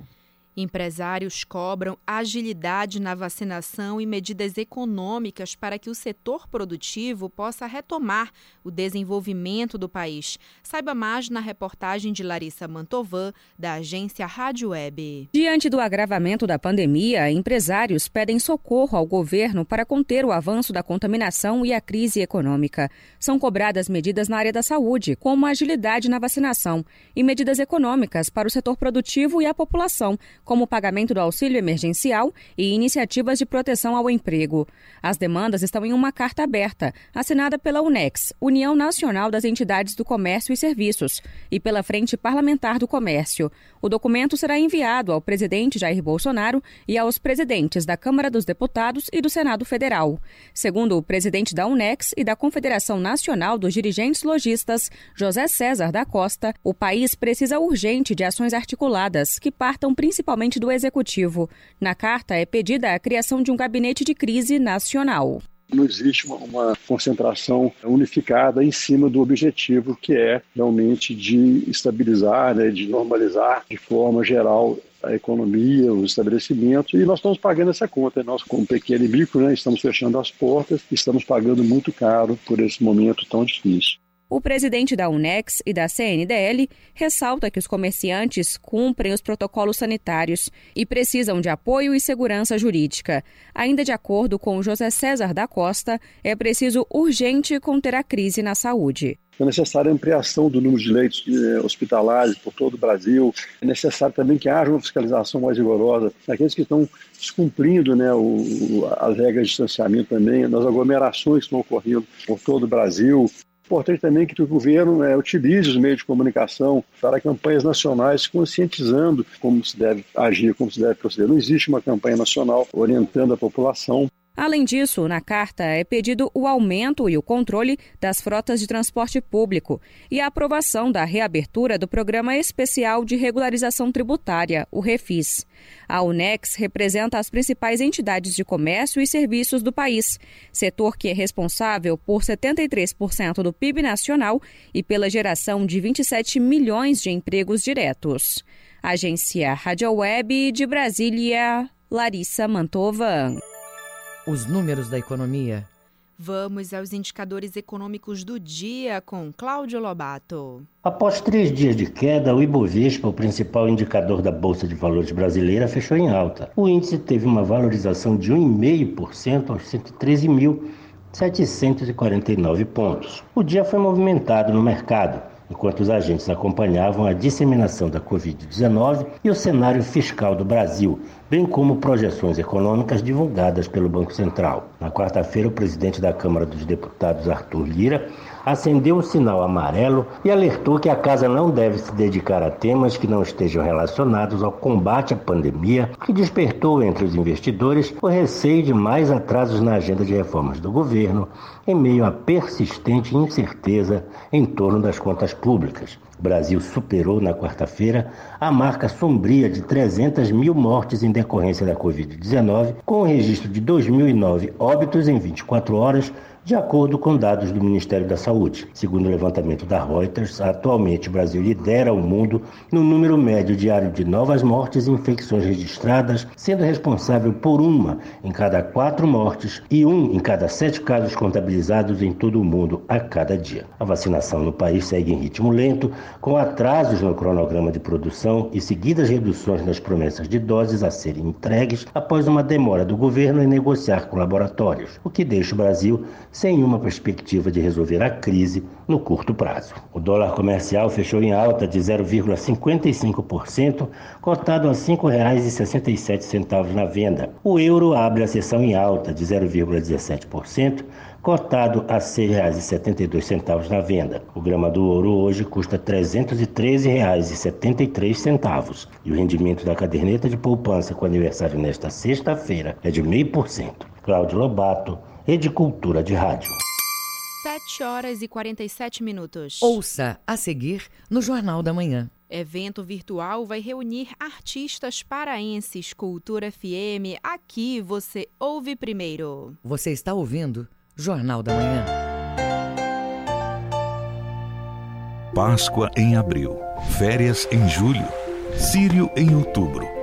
Empresários cobram agilidade na vacinação e medidas econômicas para que o setor produtivo possa retomar o desenvolvimento do país. Saiba mais na reportagem de Larissa Mantovan, da agência Rádio Web. Diante do agravamento da pandemia, empresários pedem socorro ao governo para conter o avanço da contaminação e a crise econômica. São cobradas medidas na área da saúde, como agilidade na vacinação, e medidas econômicas para o setor produtivo e a população como o pagamento do auxílio emergencial e iniciativas de proteção ao emprego. As demandas estão em uma carta aberta, assinada pela UNEX, União Nacional das Entidades do Comércio e Serviços, e pela Frente Parlamentar do Comércio. O documento será enviado ao presidente Jair Bolsonaro e aos presidentes da Câmara dos Deputados e do Senado Federal. Segundo o presidente da UNEX e da Confederação Nacional dos Dirigentes Logistas, José César da Costa, o país precisa urgente de ações articuladas que partam principalmente principalmente do Executivo. Na carta é pedida a criação de um gabinete de crise nacional não existe uma, uma, concentração unificada em cima do objetivo que é realmente de estabilizar, né, de normalizar de forma geral a economia, os estabelecimentos, e nós estamos pagando essa conta. Nós, como pequeno e micro, né, estamos fechando as portas, estamos pagando muito caro por esse momento tão difícil. O presidente da Unex e da CNDL ressalta que os comerciantes cumprem os protocolos sanitários e precisam de apoio e segurança jurídica. Ainda de acordo com José César da Costa, é preciso urgente conter a crise na saúde. É necessária a ampliação do número de leitos eh, hospitalares por todo o Brasil. É necessário também que haja uma fiscalização mais rigorosa daqueles que estão descumprindo né, o, as regras de distanciamento também, nas aglomerações que estão ocorrendo por todo o Brasil. Importante também que o governo é, utilize os meios de comunicação para campanhas nacionais conscientizando como se deve agir, como se deve proceder. Não existe uma campanha nacional orientando a população Além disso, na carta é pedido o aumento e o controle das frotas de transporte público e a aprovação da reabertura do Programa Especial de Regularização Tributária, o REFIS. A Unex representa as principais entidades de comércio e serviços do país, setor que é responsável por 73% do PIB nacional e pela geração de 27 milhões de empregos diretos. Agência Rádio Web de Brasília, Larissa Mantova. Os números da economia. Vamos aos indicadores econômicos do dia com Cláudio Lobato. Após três dias de queda, o Ibovespa, o principal indicador da Bolsa de Valores brasileira, fechou em alta. O índice teve uma valorização de 1,5% aos 113.749 pontos. O dia foi movimentado no mercado enquanto os agentes acompanhavam a disseminação da Covid-19 e o cenário fiscal do Brasil, bem como projeções econômicas divulgadas pelo Banco Central. Na quarta-feira, o presidente da Câmara dos Deputados, Arthur Lira, acendeu o sinal amarelo e alertou que a casa não deve se dedicar a temas que não estejam relacionados ao combate à pandemia, que despertou entre os investidores o receio de mais atrasos na agenda de reformas do governo, em meio à persistente incerteza em torno das contas públicas. O Brasil superou na quarta-feira a marca sombria de 300 mil mortes em decorrência da Covid-19, com o registro de 2.009 óbitos em 24 horas de acordo com dados do Ministério da Saúde. Segundo o levantamento da Reuters, atualmente o Brasil lidera o mundo no número médio diário de novas mortes e infecções registradas, sendo responsável por uma em cada quatro mortes e um em cada sete casos contabilizados em todo o mundo a cada dia. A vacinação no país segue em ritmo lento, com atrasos no cronograma de produção e seguidas reduções nas promessas de doses a serem entregues após uma demora do governo em negociar com laboratórios, o que deixa o Brasil sem uma perspectiva de resolver a crise no curto prazo. O dólar comercial fechou em alta de 0,55%, cotado a R$ 5,67 na venda. O euro abre a sessão em alta de 0,17%, cotado a R$ 6,72 na venda. O grama do ouro hoje custa R$ 313,73 e o rendimento da caderneta de poupança com aniversário nesta sexta-feira é de 0,5%. Cláudio Lobato, Rede Cultura de Rádio. 7 horas e 47 minutos. Ouça a seguir no Jornal da Manhã. Evento virtual vai reunir artistas paraenses Cultura FM. Aqui você ouve primeiro. Você está ouvindo Jornal da Manhã. Páscoa em abril, férias em julho, Sírio em outubro.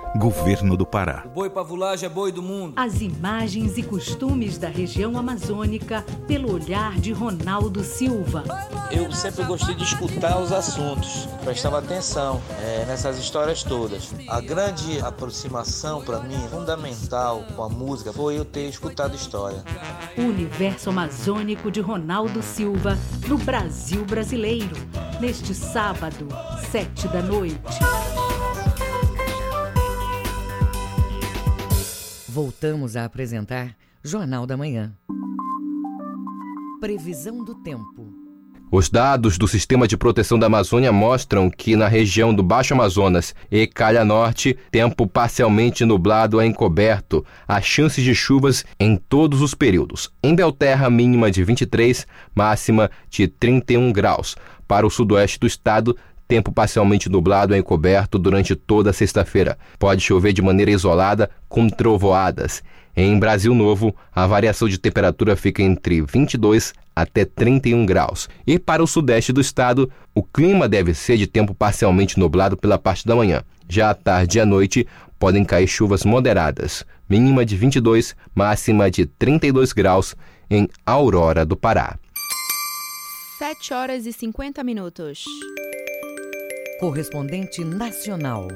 Governo do Pará. O boi pavulagem é boi do mundo. As imagens e costumes da região amazônica pelo olhar de Ronaldo Silva. Eu sempre gostei de escutar os assuntos, prestava atenção é, nessas histórias todas. A grande aproximação para mim, fundamental com a música, foi eu ter escutado história. O universo amazônico de Ronaldo Silva no Brasil brasileiro. Neste sábado, sete da noite. Voltamos a apresentar Jornal da Manhã. Previsão do tempo. Os dados do Sistema de Proteção da Amazônia mostram que na região do Baixo Amazonas e Calha Norte, tempo parcialmente nublado a encoberto, há chances de chuvas em todos os períodos. Em Belterra, mínima de 23, máxima de 31 graus. Para o sudoeste do estado, tempo parcialmente nublado e encoberto durante toda a sexta-feira. Pode chover de maneira isolada, com trovoadas. Em Brasil Novo, a variação de temperatura fica entre 22 até 31 graus. E para o sudeste do estado, o clima deve ser de tempo parcialmente nublado pela parte da manhã. Já à tarde e à noite, podem cair chuvas moderadas, mínima de 22, máxima de 32 graus em Aurora do Pará. 7 horas e 50 minutos. Correspondente nacional.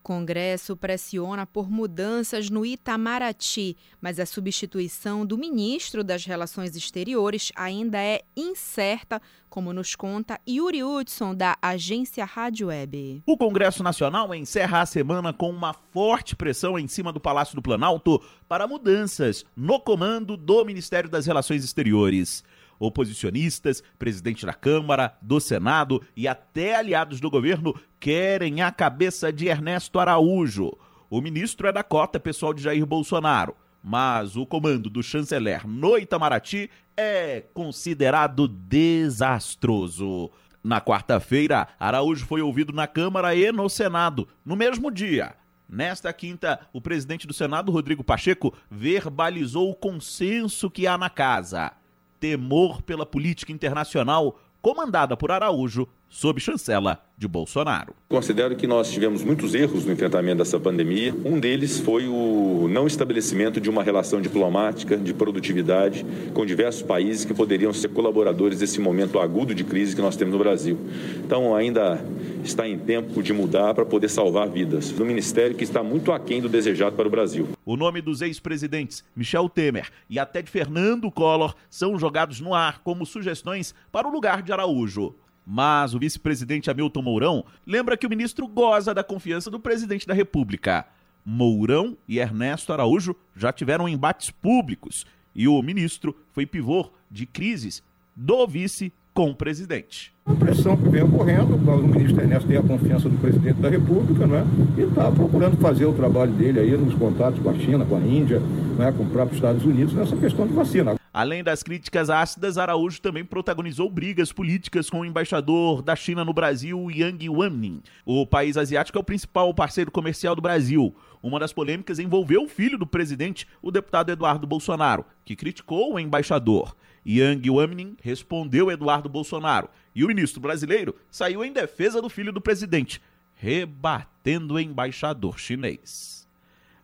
Congresso pressiona por mudanças no Itamaraty, mas a substituição do ministro das Relações Exteriores ainda é incerta, como nos conta Yuri Hudson, da agência Rádio Web. O Congresso Nacional encerra a semana com uma forte pressão em cima do Palácio do Planalto para mudanças no comando do Ministério das Relações Exteriores. Oposicionistas, presidente da Câmara, do Senado e até aliados do governo querem a cabeça de Ernesto Araújo. O ministro é da cota pessoal de Jair Bolsonaro, mas o comando do chanceler no Itamaraty é considerado desastroso. Na quarta-feira, Araújo foi ouvido na Câmara e no Senado, no mesmo dia. Nesta quinta, o presidente do Senado, Rodrigo Pacheco, verbalizou o consenso que há na casa temor pela política internacional comandada por Araújo sob chancela de Bolsonaro. Considero que nós tivemos muitos erros no enfrentamento dessa pandemia. Um deles foi o não estabelecimento de uma relação diplomática de produtividade com diversos países que poderiam ser colaboradores desse momento agudo de crise que nós temos no Brasil. Então, ainda está em tempo de mudar para poder salvar vidas no ministério que está muito aquém do desejado para o Brasil. O nome dos ex-presidentes Michel Temer e até de Fernando Collor são jogados no ar como sugestões para o lugar de Araújo. Mas o vice-presidente Hamilton Mourão lembra que o ministro goza da confiança do presidente da República. Mourão e Ernesto Araújo já tiveram embates públicos e o ministro foi pivô de crises do vice com o presidente. A pressão que vem ocorrendo, o ministro Ernesto tem a confiança do presidente da República, não é? E está procurando fazer o trabalho dele aí nos contatos com a China, com a Índia, é? com o próprio Estados Unidos nessa questão de vacina. Além das críticas ácidas, Araújo também protagonizou brigas políticas com o embaixador da China no Brasil, Yang Wanmin. O país asiático é o principal parceiro comercial do Brasil. Uma das polêmicas envolveu o filho do presidente, o deputado Eduardo Bolsonaro, que criticou o embaixador. Yang Wanmin respondeu Eduardo Bolsonaro e o ministro brasileiro saiu em defesa do filho do presidente, rebatendo o embaixador chinês.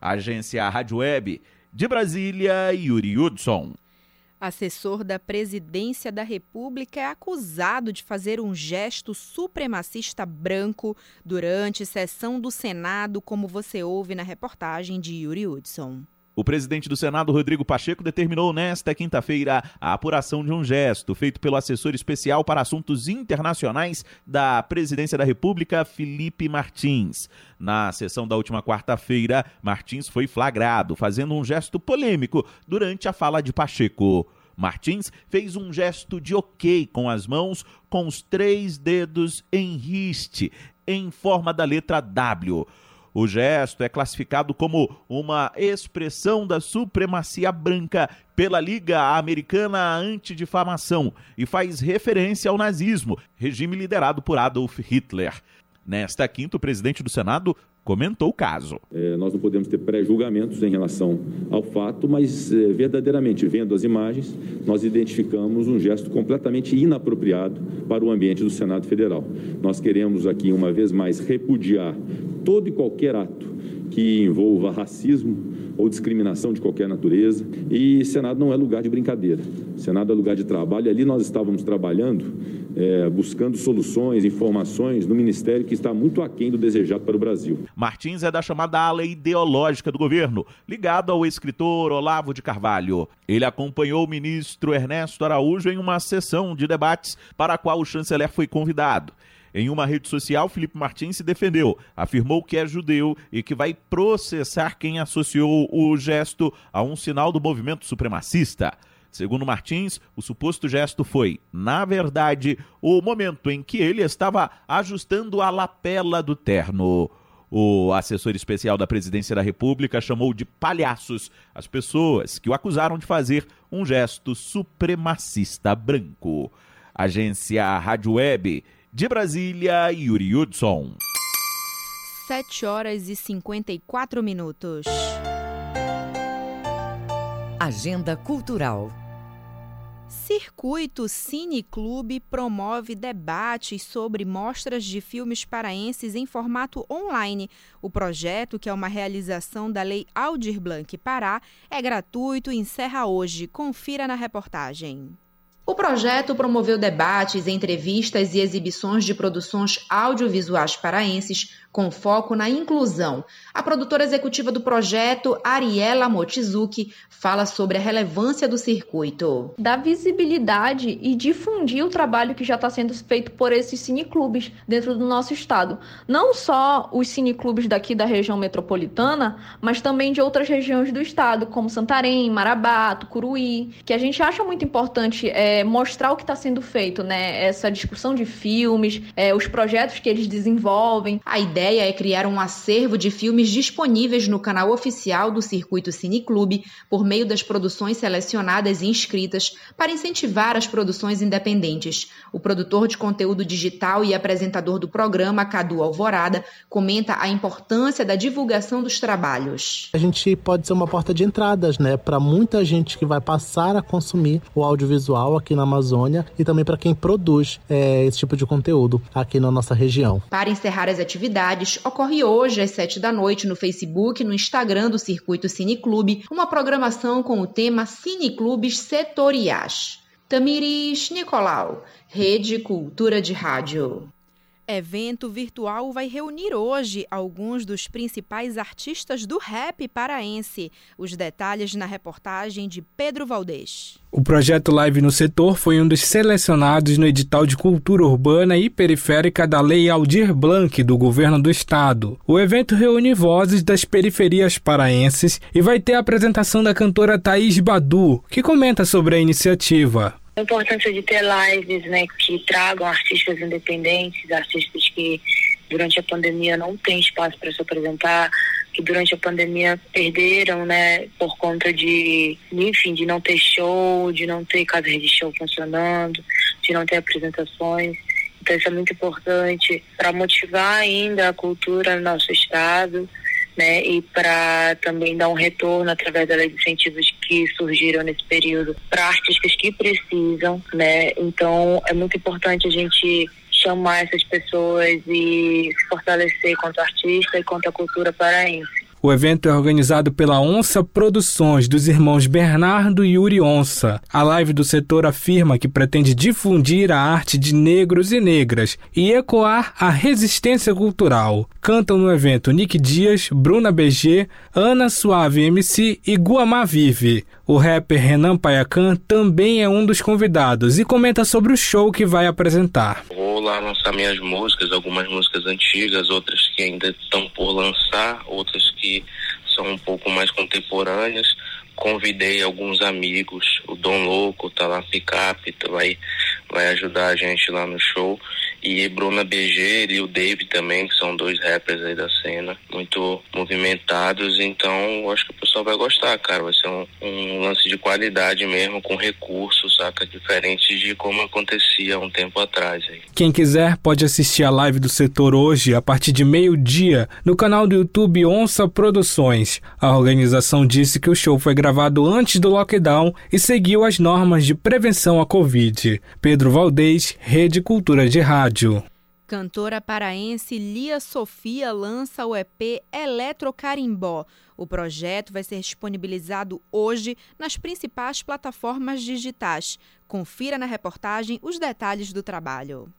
Agência Rádio Web de Brasília, Yuri Hudson. Assessor da Presidência da República é acusado de fazer um gesto supremacista branco durante sessão do Senado, como você ouve na reportagem de Yuri Hudson. O presidente do Senado, Rodrigo Pacheco, determinou nesta quinta-feira a apuração de um gesto feito pelo assessor especial para assuntos internacionais da Presidência da República, Felipe Martins. Na sessão da última quarta-feira, Martins foi flagrado fazendo um gesto polêmico durante a fala de Pacheco. Martins fez um gesto de ok com as mãos, com os três dedos em riste, em forma da letra W. O gesto é classificado como uma expressão da supremacia branca pela Liga Americana Antidifamação e faz referência ao nazismo, regime liderado por Adolf Hitler. Nesta quinta, o presidente do Senado comentou o caso. É, nós não podemos ter pré-julgamentos em relação ao fato, mas é, verdadeiramente vendo as imagens, nós identificamos um gesto completamente inapropriado para o ambiente do Senado Federal. Nós queremos aqui, uma vez mais, repudiar todo e qualquer ato que envolva racismo ou discriminação de qualquer natureza. E Senado não é lugar de brincadeira. Senado é lugar de trabalho. Ali nós estávamos trabalhando, é, buscando soluções, informações no Ministério que está muito aquém do desejado para o Brasil. Martins é da chamada ala ideológica do governo, ligado ao escritor Olavo de Carvalho. Ele acompanhou o ministro Ernesto Araújo em uma sessão de debates para a qual o chanceler foi convidado. Em uma rede social, Felipe Martins se defendeu, afirmou que é judeu e que vai processar quem associou o gesto a um sinal do movimento supremacista. Segundo Martins, o suposto gesto foi, na verdade, o momento em que ele estava ajustando a lapela do terno. O assessor especial da Presidência da República chamou de palhaços as pessoas que o acusaram de fazer um gesto supremacista branco. Agência Rádio Web de Brasília, Yuri Hudson. 7 horas e 54 minutos. Agenda Cultural. Circuito Cine Clube promove debates sobre mostras de filmes paraenses em formato online. O projeto, que é uma realização da Lei Aldir Blanc Pará, é gratuito e encerra hoje. Confira na reportagem. O projeto promoveu debates, entrevistas e exibições de produções audiovisuais paraenses com foco na inclusão. A produtora executiva do projeto, Ariela Mochizuki, fala sobre a relevância do circuito. Da visibilidade e difundir o trabalho que já está sendo feito por esses cineclubes dentro do nosso estado. Não só os cineclubes daqui da região metropolitana, mas também de outras regiões do estado, como Santarém, Marabá, Tucuruí, que a gente acha muito importante é, mostrar o que está sendo feito, né? Essa discussão de filmes, é, os projetos que eles desenvolvem. A ideia ideia é criar um acervo de filmes disponíveis no canal oficial do Circuito Cineclube por meio das produções selecionadas e inscritas para incentivar as produções independentes. O produtor de conteúdo digital e apresentador do programa, Cadu Alvorada, comenta a importância da divulgação dos trabalhos. A gente pode ser uma porta de entradas, né, para muita gente que vai passar a consumir o audiovisual aqui na Amazônia e também para quem produz é, esse tipo de conteúdo aqui na nossa região. Para encerrar as atividades, ocorre hoje às sete da noite no Facebook e no Instagram do Circuito Cineclube, uma programação com o tema Cineclubes Setoriais. Tamiris Nicolau, Rede Cultura de Rádio. Evento virtual vai reunir hoje alguns dos principais artistas do rap paraense. Os detalhes na reportagem de Pedro Valdez. O projeto Live no Setor foi um dos selecionados no edital de cultura urbana e periférica da Lei Aldir Blanc do governo do estado. O evento reúne vozes das periferias paraenses e vai ter a apresentação da cantora Thaís Badu, que comenta sobre a iniciativa. A importância de ter lives né, que tragam artistas independentes, artistas que durante a pandemia não têm espaço para se apresentar, que durante a pandemia perderam, né, por conta de, enfim, de não ter show, de não ter casa de show funcionando, de não ter apresentações. Então isso é muito importante para motivar ainda a cultura no nosso estado né, e para também dar um retorno através das incentivos que surgiram nesse período para artistas que precisam, né? Então é muito importante a gente chamar essas pessoas e se fortalecer quanto artista e quanto a cultura paraense. O evento é organizado pela Onça Produções, dos irmãos Bernardo e Yuri Onça. A live do setor afirma que pretende difundir a arte de negros e negras e ecoar a resistência cultural. Cantam no evento Nick Dias, Bruna BG, Ana Suave MC e Guamá Vive. O rapper Renan Payacan também é um dos convidados e comenta sobre o show que vai apresentar. Vou lá lançar minhas músicas, algumas músicas antigas, outras que ainda estão por lançar, outras que são um pouco mais contemporâneas. Convidei alguns amigos, o Dom Louco tá lá, Picape, tá, vai, vai ajudar a gente lá no show. E Bruna BG e o Dave também, que são dois rappers aí da cena, muito movimentados. Então, acho que o pessoal vai gostar, cara. Vai ser um, um lance de qualidade mesmo, com recursos, saca? Diferente de como acontecia um tempo atrás. Aí. Quem quiser pode assistir a live do setor hoje, a partir de meio-dia, no canal do YouTube Onça Produções. A organização disse que o show foi gravado antes do lockdown e seguiu as normas de prevenção à Covid. Pedro Valdez, Rede Cultura de Rádio Cantora paraense Lia Sofia lança o EP Eletrocarimbó. O projeto vai ser disponibilizado hoje nas principais plataformas digitais. Confira na reportagem os detalhes do trabalho.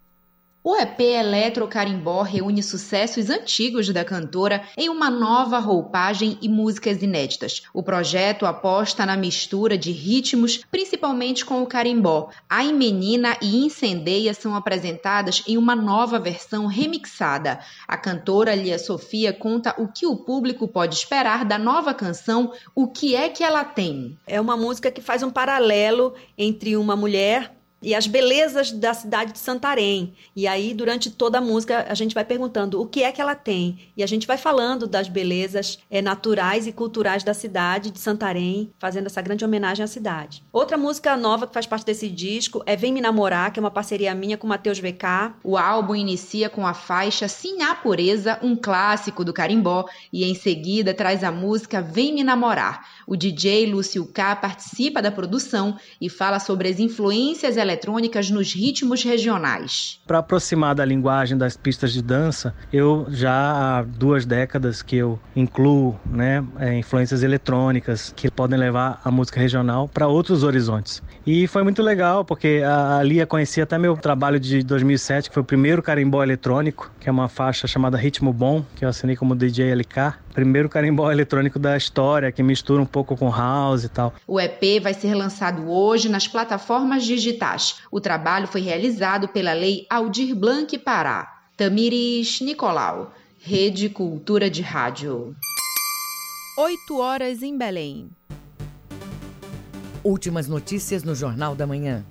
O EP Eletro Carimbó reúne sucessos antigos da cantora em uma nova roupagem e músicas inéditas. O projeto aposta na mistura de ritmos, principalmente com o carimbó. Ai Menina e Incendeia são apresentadas em uma nova versão remixada. A cantora Lia Sofia conta o que o público pode esperar da nova canção O que é que ela tem. É uma música que faz um paralelo entre uma mulher e as belezas da cidade de Santarém. E aí, durante toda a música, a gente vai perguntando o que é que ela tem. E a gente vai falando das belezas é, naturais e culturais da cidade de Santarém, fazendo essa grande homenagem à cidade. Outra música nova que faz parte desse disco é Vem Me Namorar, que é uma parceria minha com Matheus VK. O álbum inicia com a faixa Sim Pureza, um clássico do carimbó, e em seguida traz a música Vem Me Namorar. O DJ Lúcio K participa da produção e fala sobre as influências eletrônicas nos ritmos regionais. Para aproximar da linguagem das pistas de dança, eu já há duas décadas que eu incluo né, é, influências eletrônicas que podem levar a música regional para outros horizontes. E foi muito legal, porque a Lia conhecia até meu trabalho de 2007, que foi o primeiro carimbó eletrônico, que é uma faixa chamada Ritmo Bom, que eu assinei como DJ LK. Primeiro carimbó eletrônico da história, que mistura um pouco com house e tal. O EP vai ser lançado hoje nas plataformas digitais. O trabalho foi realizado pela Lei Aldir Blanc Pará. Tamires Nicolau, Rede Cultura de Rádio. 8 horas em Belém. Últimas notícias no Jornal da Manhã.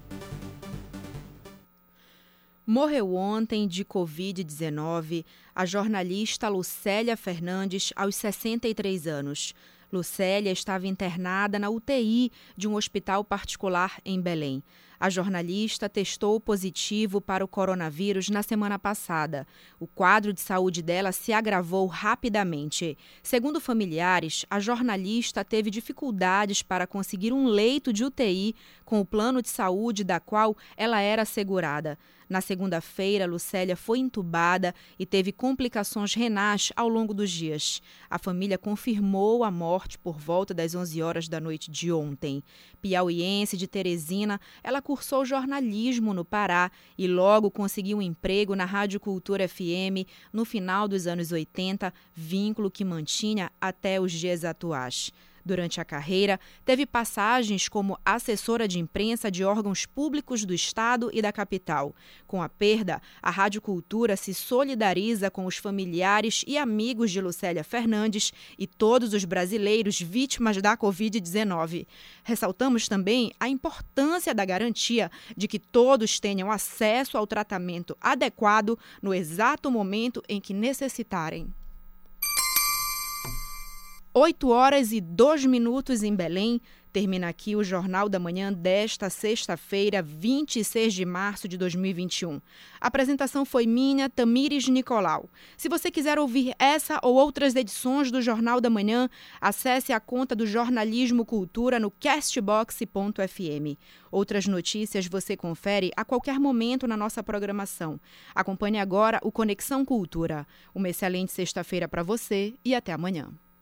Morreu ontem de Covid-19 a jornalista Lucélia Fernandes, aos 63 anos. Lucélia estava internada na UTI de um hospital particular em Belém. A jornalista testou positivo para o coronavírus na semana passada. O quadro de saúde dela se agravou rapidamente. Segundo familiares, a jornalista teve dificuldades para conseguir um leito de UTI com o plano de saúde da qual ela era assegurada. Na segunda-feira, Lucélia foi entubada e teve complicações renais ao longo dos dias. A família confirmou a morte por volta das 11 horas da noite de ontem. Piauiense de Teresina, ela cursou jornalismo no Pará e logo conseguiu um emprego na Rádio Cultura FM no final dos anos 80, vínculo que mantinha até os dias atuais. Durante a carreira, teve passagens como assessora de imprensa de órgãos públicos do Estado e da capital. Com a perda, a Rádio Cultura se solidariza com os familiares e amigos de Lucélia Fernandes e todos os brasileiros vítimas da Covid-19. Ressaltamos também a importância da garantia de que todos tenham acesso ao tratamento adequado no exato momento em que necessitarem. 8 horas e 2 minutos em Belém. Termina aqui o Jornal da Manhã desta sexta-feira, 26 de março de 2021. A apresentação foi minha, Tamires Nicolau. Se você quiser ouvir essa ou outras edições do Jornal da Manhã, acesse a conta do Jornalismo Cultura no castbox.fm. Outras notícias você confere a qualquer momento na nossa programação. Acompanhe agora o Conexão Cultura. Uma excelente sexta-feira para você e até amanhã.